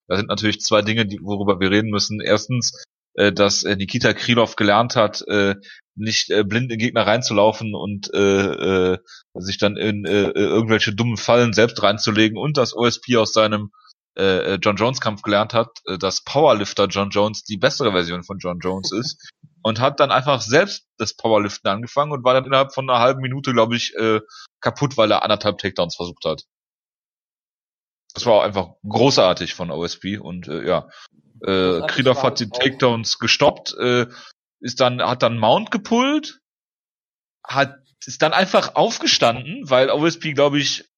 S1: Da sind natürlich zwei Dinge, die, worüber wir reden müssen. Erstens, äh, dass äh, Nikita Krylov gelernt hat, äh, nicht äh, blind in Gegner reinzulaufen und äh, äh, sich dann in äh, äh, irgendwelche dummen Fallen selbst reinzulegen und dass OSP aus seinem äh, John Jones Kampf gelernt hat, äh, dass Powerlifter John Jones die bessere Version von John Jones ist und hat dann einfach selbst das Powerliften angefangen und war dann innerhalb von einer halben Minute, glaube ich, äh, kaputt, weil er anderthalb Takedowns versucht hat. Das war einfach großartig von OSP und äh, ja, äh,
S2: war
S1: hat die Takedowns gestoppt, äh, ist dann hat dann Mount gepullt, hat ist dann einfach aufgestanden, weil OSP glaube ich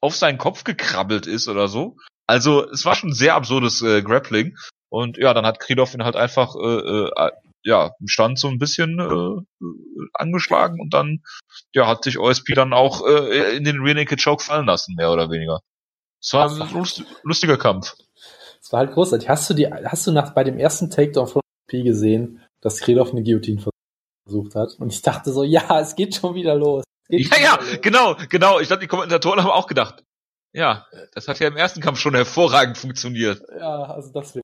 S1: auf seinen Kopf gekrabbelt ist oder so. Also es war schon sehr absurdes äh, Grappling und ja, dann hat Krylov ihn halt einfach äh, äh, ja im Stand so ein bisschen äh, angeschlagen und dann ja hat sich OSP dann auch äh, in den Rear Naked Choke fallen lassen mehr oder weniger. Es war ein lust lustiger Kampf.
S2: Es war halt großartig. Hast du die, hast du nach bei dem ersten Takedown von P gesehen, dass Krylov eine Guillotine versucht hat? Und ich dachte so, ja, es geht schon wieder los.
S1: Ja, ja,
S2: los.
S1: genau, genau. Ich glaube, die Kommentatoren haben auch gedacht. Ja, das hat ja im ersten Kampf schon hervorragend funktioniert.
S2: Ja, also das wäre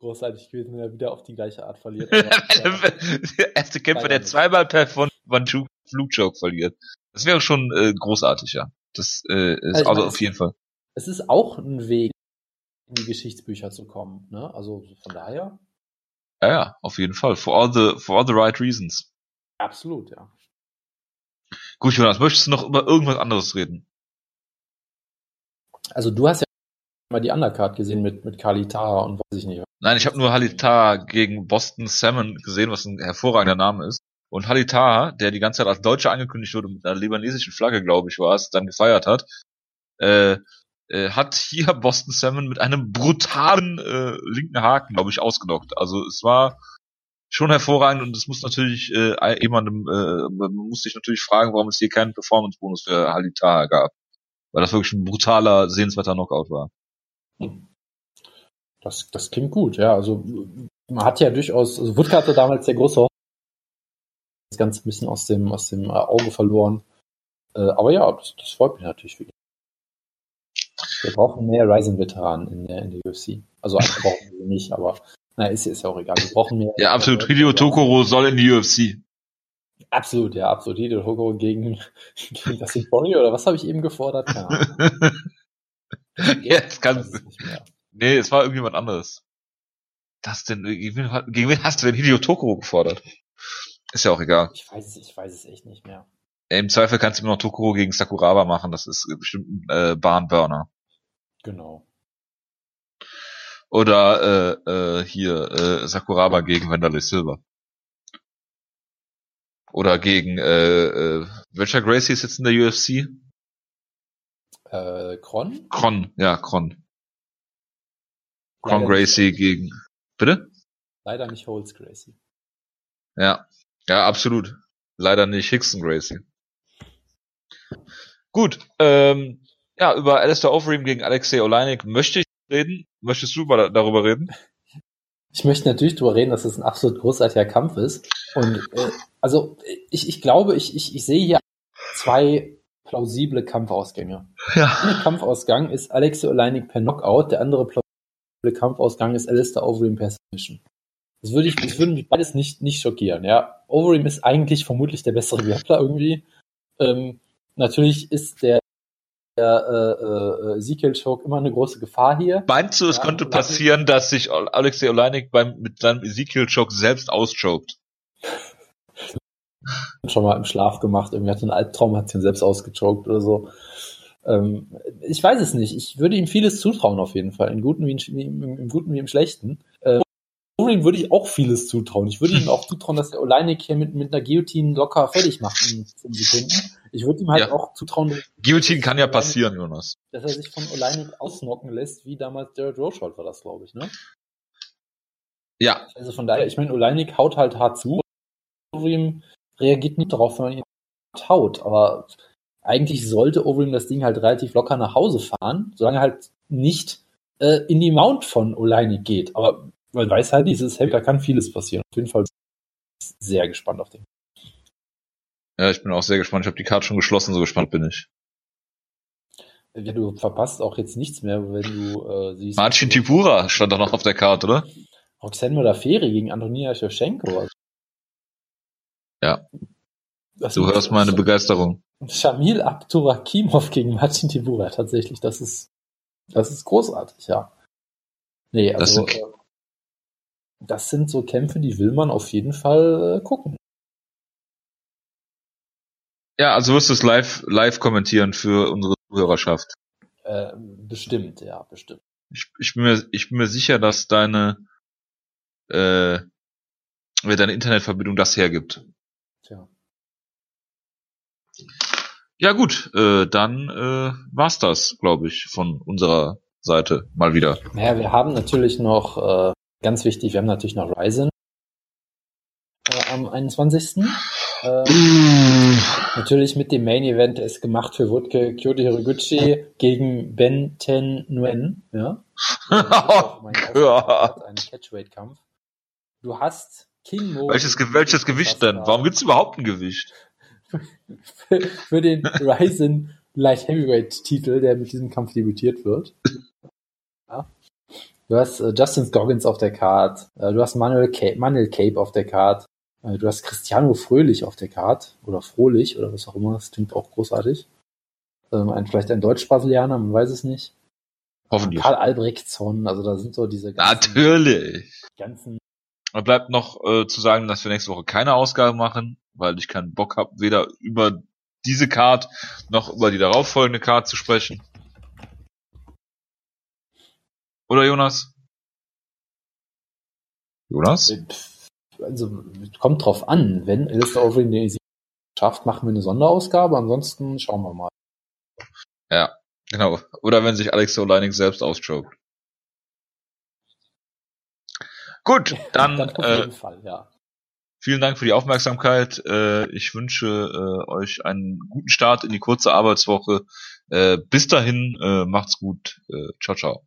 S2: großartig gewesen, wenn er wieder auf die gleiche Art verliert.
S1: Der erste Kämpfer, der zweimal per von Vanju Flugchoke verliert. Das wäre schon äh, großartig, ja. Das äh, ist
S2: Also
S1: also auf jeden Fall.
S2: Es ist auch ein Weg, in die Geschichtsbücher zu kommen. Ne? Also von daher,
S1: Ja, ja, auf jeden Fall. For all the for all the right reasons.
S2: absolut, ja.
S1: Gut, Jonas, möchtest du noch über irgendwas anderes reden?
S2: Also du hast ja mal die Undercard gesehen mit, mit Kali Taha und weiß ich nicht.
S1: Nein, ich habe nur Halita gegen Boston Salmon gesehen, was ein hervorragender Name ist. Und Halita, der die ganze Zeit als Deutscher angekündigt wurde, mit einer libanesischen Flagge, glaube ich, war es, dann gefeiert hat, äh, äh, hat hier Boston Salmon mit einem brutalen äh, linken Haken, glaube ich, ausgenockt. Also es war schon hervorragend und es muss natürlich äh, jemandem, äh, man muss sich natürlich fragen, warum es hier keinen Performance-Bonus für Halita gab. Weil das wirklich ein brutaler, sehenswerter Knockout war.
S2: Das, das klingt gut, ja. Also man hat ja durchaus, also Wutke hatte damals der große das Ganze ein bisschen aus dem, aus dem äh, Auge verloren. Äh, aber ja, das, das freut mich natürlich ihn. Wir brauchen mehr Ryzen-Veteranen in der, in der UFC. Also eigentlich brauchen wir nicht, aber na, ist, ist ja auch egal. Wir brauchen mehr.
S1: Ja, absolut. Hideo Tokoro soll in die UFC.
S2: Absolut, ja, absolut. Hideo Tokoro gegen, gegen das Poirier oder was habe ich eben gefordert? Keine Ahnung.
S1: Jetzt kannst
S2: weiß es nicht mehr.
S1: Nee, es war irgendjemand anderes. Das denn, gegen wen, gegen wen hast du denn Hideo Tokoro gefordert? Ist ja auch egal.
S2: Ich weiß es, ich weiß es echt nicht mehr.
S1: Im Zweifel kannst du immer noch Tokoro gegen Sakuraba machen, das ist bestimmt ein äh, Bahnburner.
S2: Genau.
S1: Oder äh, äh, hier äh, Sakuraba gegen Wanderlei Silva. Oder gegen äh, äh, welcher Gracie ist jetzt in der UFC?
S2: Äh, Kron?
S1: Kron, ja, Kron. Kron
S2: Leider
S1: Gracie
S2: nicht.
S1: gegen Bitte?
S2: Leider nicht Holz Gracie.
S1: Ja. Ja, absolut. Leider nicht Hickson Gracie. Gut, ähm, ja, über Alistair Overeem gegen Alexei Oleinik möchte ich reden. Möchtest du über, darüber reden?
S2: Ich möchte natürlich darüber reden, dass es ein absolut großartiger Kampf ist. Und äh, also ich, ich glaube, ich, ich, ich sehe hier zwei plausible Kampfausgänge. Der
S1: Ja.
S2: eine Kampfausgang ist Alexei Oleinik per Knockout, der andere plausible Kampfausgang ist Alistair Overeem per Submission. Das würde ich, das würde mich beides nicht, nicht schockieren, ja. Overeem ist eigentlich vermutlich der bessere Grappler irgendwie. Ähm, natürlich ist der, der äh, äh, Ezekiel Choke immer eine große Gefahr hier.
S1: Meinst du, es
S2: Ja,
S1: könnte passieren, dass sich Alexei Oleinik beim, mit seinem Ezekiel-Choke selbst auschoked?
S2: schon mal im Schlaf gemacht. Irgendwie hat einen Albtraum, hat sich selbst ausgechoked oder so. Ähm, ich weiß es nicht. Ich würde ihm vieles zutrauen auf jeden Fall. Im Guten wie, in, im, im Guten wie im Schlechten. Äh, Overeem würde ich auch vieles zutrauen. Ich würde ihm auch zutrauen, dass der Oleinik hier mit, mit einer Guillotine locker fertig macht in 10 Sekunden. Ich würde ihm halt
S1: Ja.
S2: auch zutrauen, dass,
S1: Guillotine kann ja passieren, Jonas.
S2: dass er sich von Oleinik ausnocken lässt, wie damals Jared Rochold war das, glaube ich, ne?
S1: Ja,
S2: Also von daher, ich meine, Oleinik haut halt hart zu. Overeem reagiert nicht darauf, wenn man ihn haut. Aber eigentlich sollte Overeem das Ding halt relativ locker nach Hause fahren, solange er halt nicht äh, in die Mount von Oleinik geht. Aber man weiß halt, dieses Heavy, da kann vieles passieren. Auf jeden Fall sehr gespannt auf den.
S1: ja, ich bin auch sehr gespannt. Ich habe die Karte schon geschlossen, so gespannt bin ich.
S2: Ja, du verpasst auch jetzt nichts mehr, wenn du äh, siehst.
S1: Marcin Tipura stand doch noch auf der Karte, oder?
S2: Roxanne Modaferi gegen Antonia Shevchenko. Also,
S1: Ja.
S2: Das
S1: Du hörst meine Begeisterung.
S2: Shamil Abdurakimov gegen Martin Tibura, tatsächlich, das ist, das ist großartig, ja. Nee,
S1: Das
S2: also,
S1: sind-
S2: äh, das sind so Kämpfe, die will man auf jeden Fall äh, gucken.
S1: Ja, also wirst du es live, live kommentieren für unsere Zuhörerschaft.
S2: Äh, bestimmt, ja, bestimmt.
S1: Ich, ich, bin mir, ich bin mir sicher, dass deine, äh, deine Internetverbindung das hergibt.
S2: Tja.
S1: Ja gut, äh, dann äh, war's das, glaube ich, von unserer Seite mal wieder.
S2: Naja, wir haben natürlich noch, äh, ganz wichtig, wir haben natürlich noch Ryzen äh, am 21. Äh, natürlich mit dem Main Event ist gemacht für Wutke Kyoto Hiroguchi gegen Ben Ten Nguyen, ja.
S1: Oh Gott.
S2: Ein Catchweight-Kampf. Du hast King Mo.
S1: welches, Ge- welches Gewicht denn? Warum gibt's überhaupt ein Gewicht?
S2: für, für den Ryzen Light Heavyweight Titel, der mit diesem Kampf debütiert wird. Ja. Du hast äh, Justin Scoggins auf der Card, äh, du hast Manuel Cape, Manuel Cape auf der Card, äh, du hast Cristiano Fröhlich auf der Card oder Frohlich oder was auch immer, das klingt auch großartig. Ähm, ein, vielleicht ein Deutsch-Brasilianer, man weiß es nicht.
S1: Hoffentlich.
S2: Karl Albrechtsson, also da sind so diese ganzen,
S1: Natürlich.
S2: ganzen
S1: Da bleibt noch äh, zu sagen, dass wir nächste Woche keine Ausgabe machen, weil ich keinen Bock habe, weder über diese Card noch über die darauffolgende Card zu sprechen. Oder Jonas? Jonas?
S2: Also kommt drauf an, wenn Alistair Overeem den Sieg schafft, machen wir eine Sonderausgabe, ansonsten schauen wir mal.
S1: Ja, genau. Oder wenn sich Alex Oleinik selbst auschoked. Gut, dann,
S2: Dann auf
S1: äh,
S2: jeden Fall, ja.
S1: vielen Dank für die Aufmerksamkeit. Äh, ich wünsche äh, euch einen guten Start in die kurze Arbeitswoche. Äh, bis dahin, macht's gut. Ciao, ciao.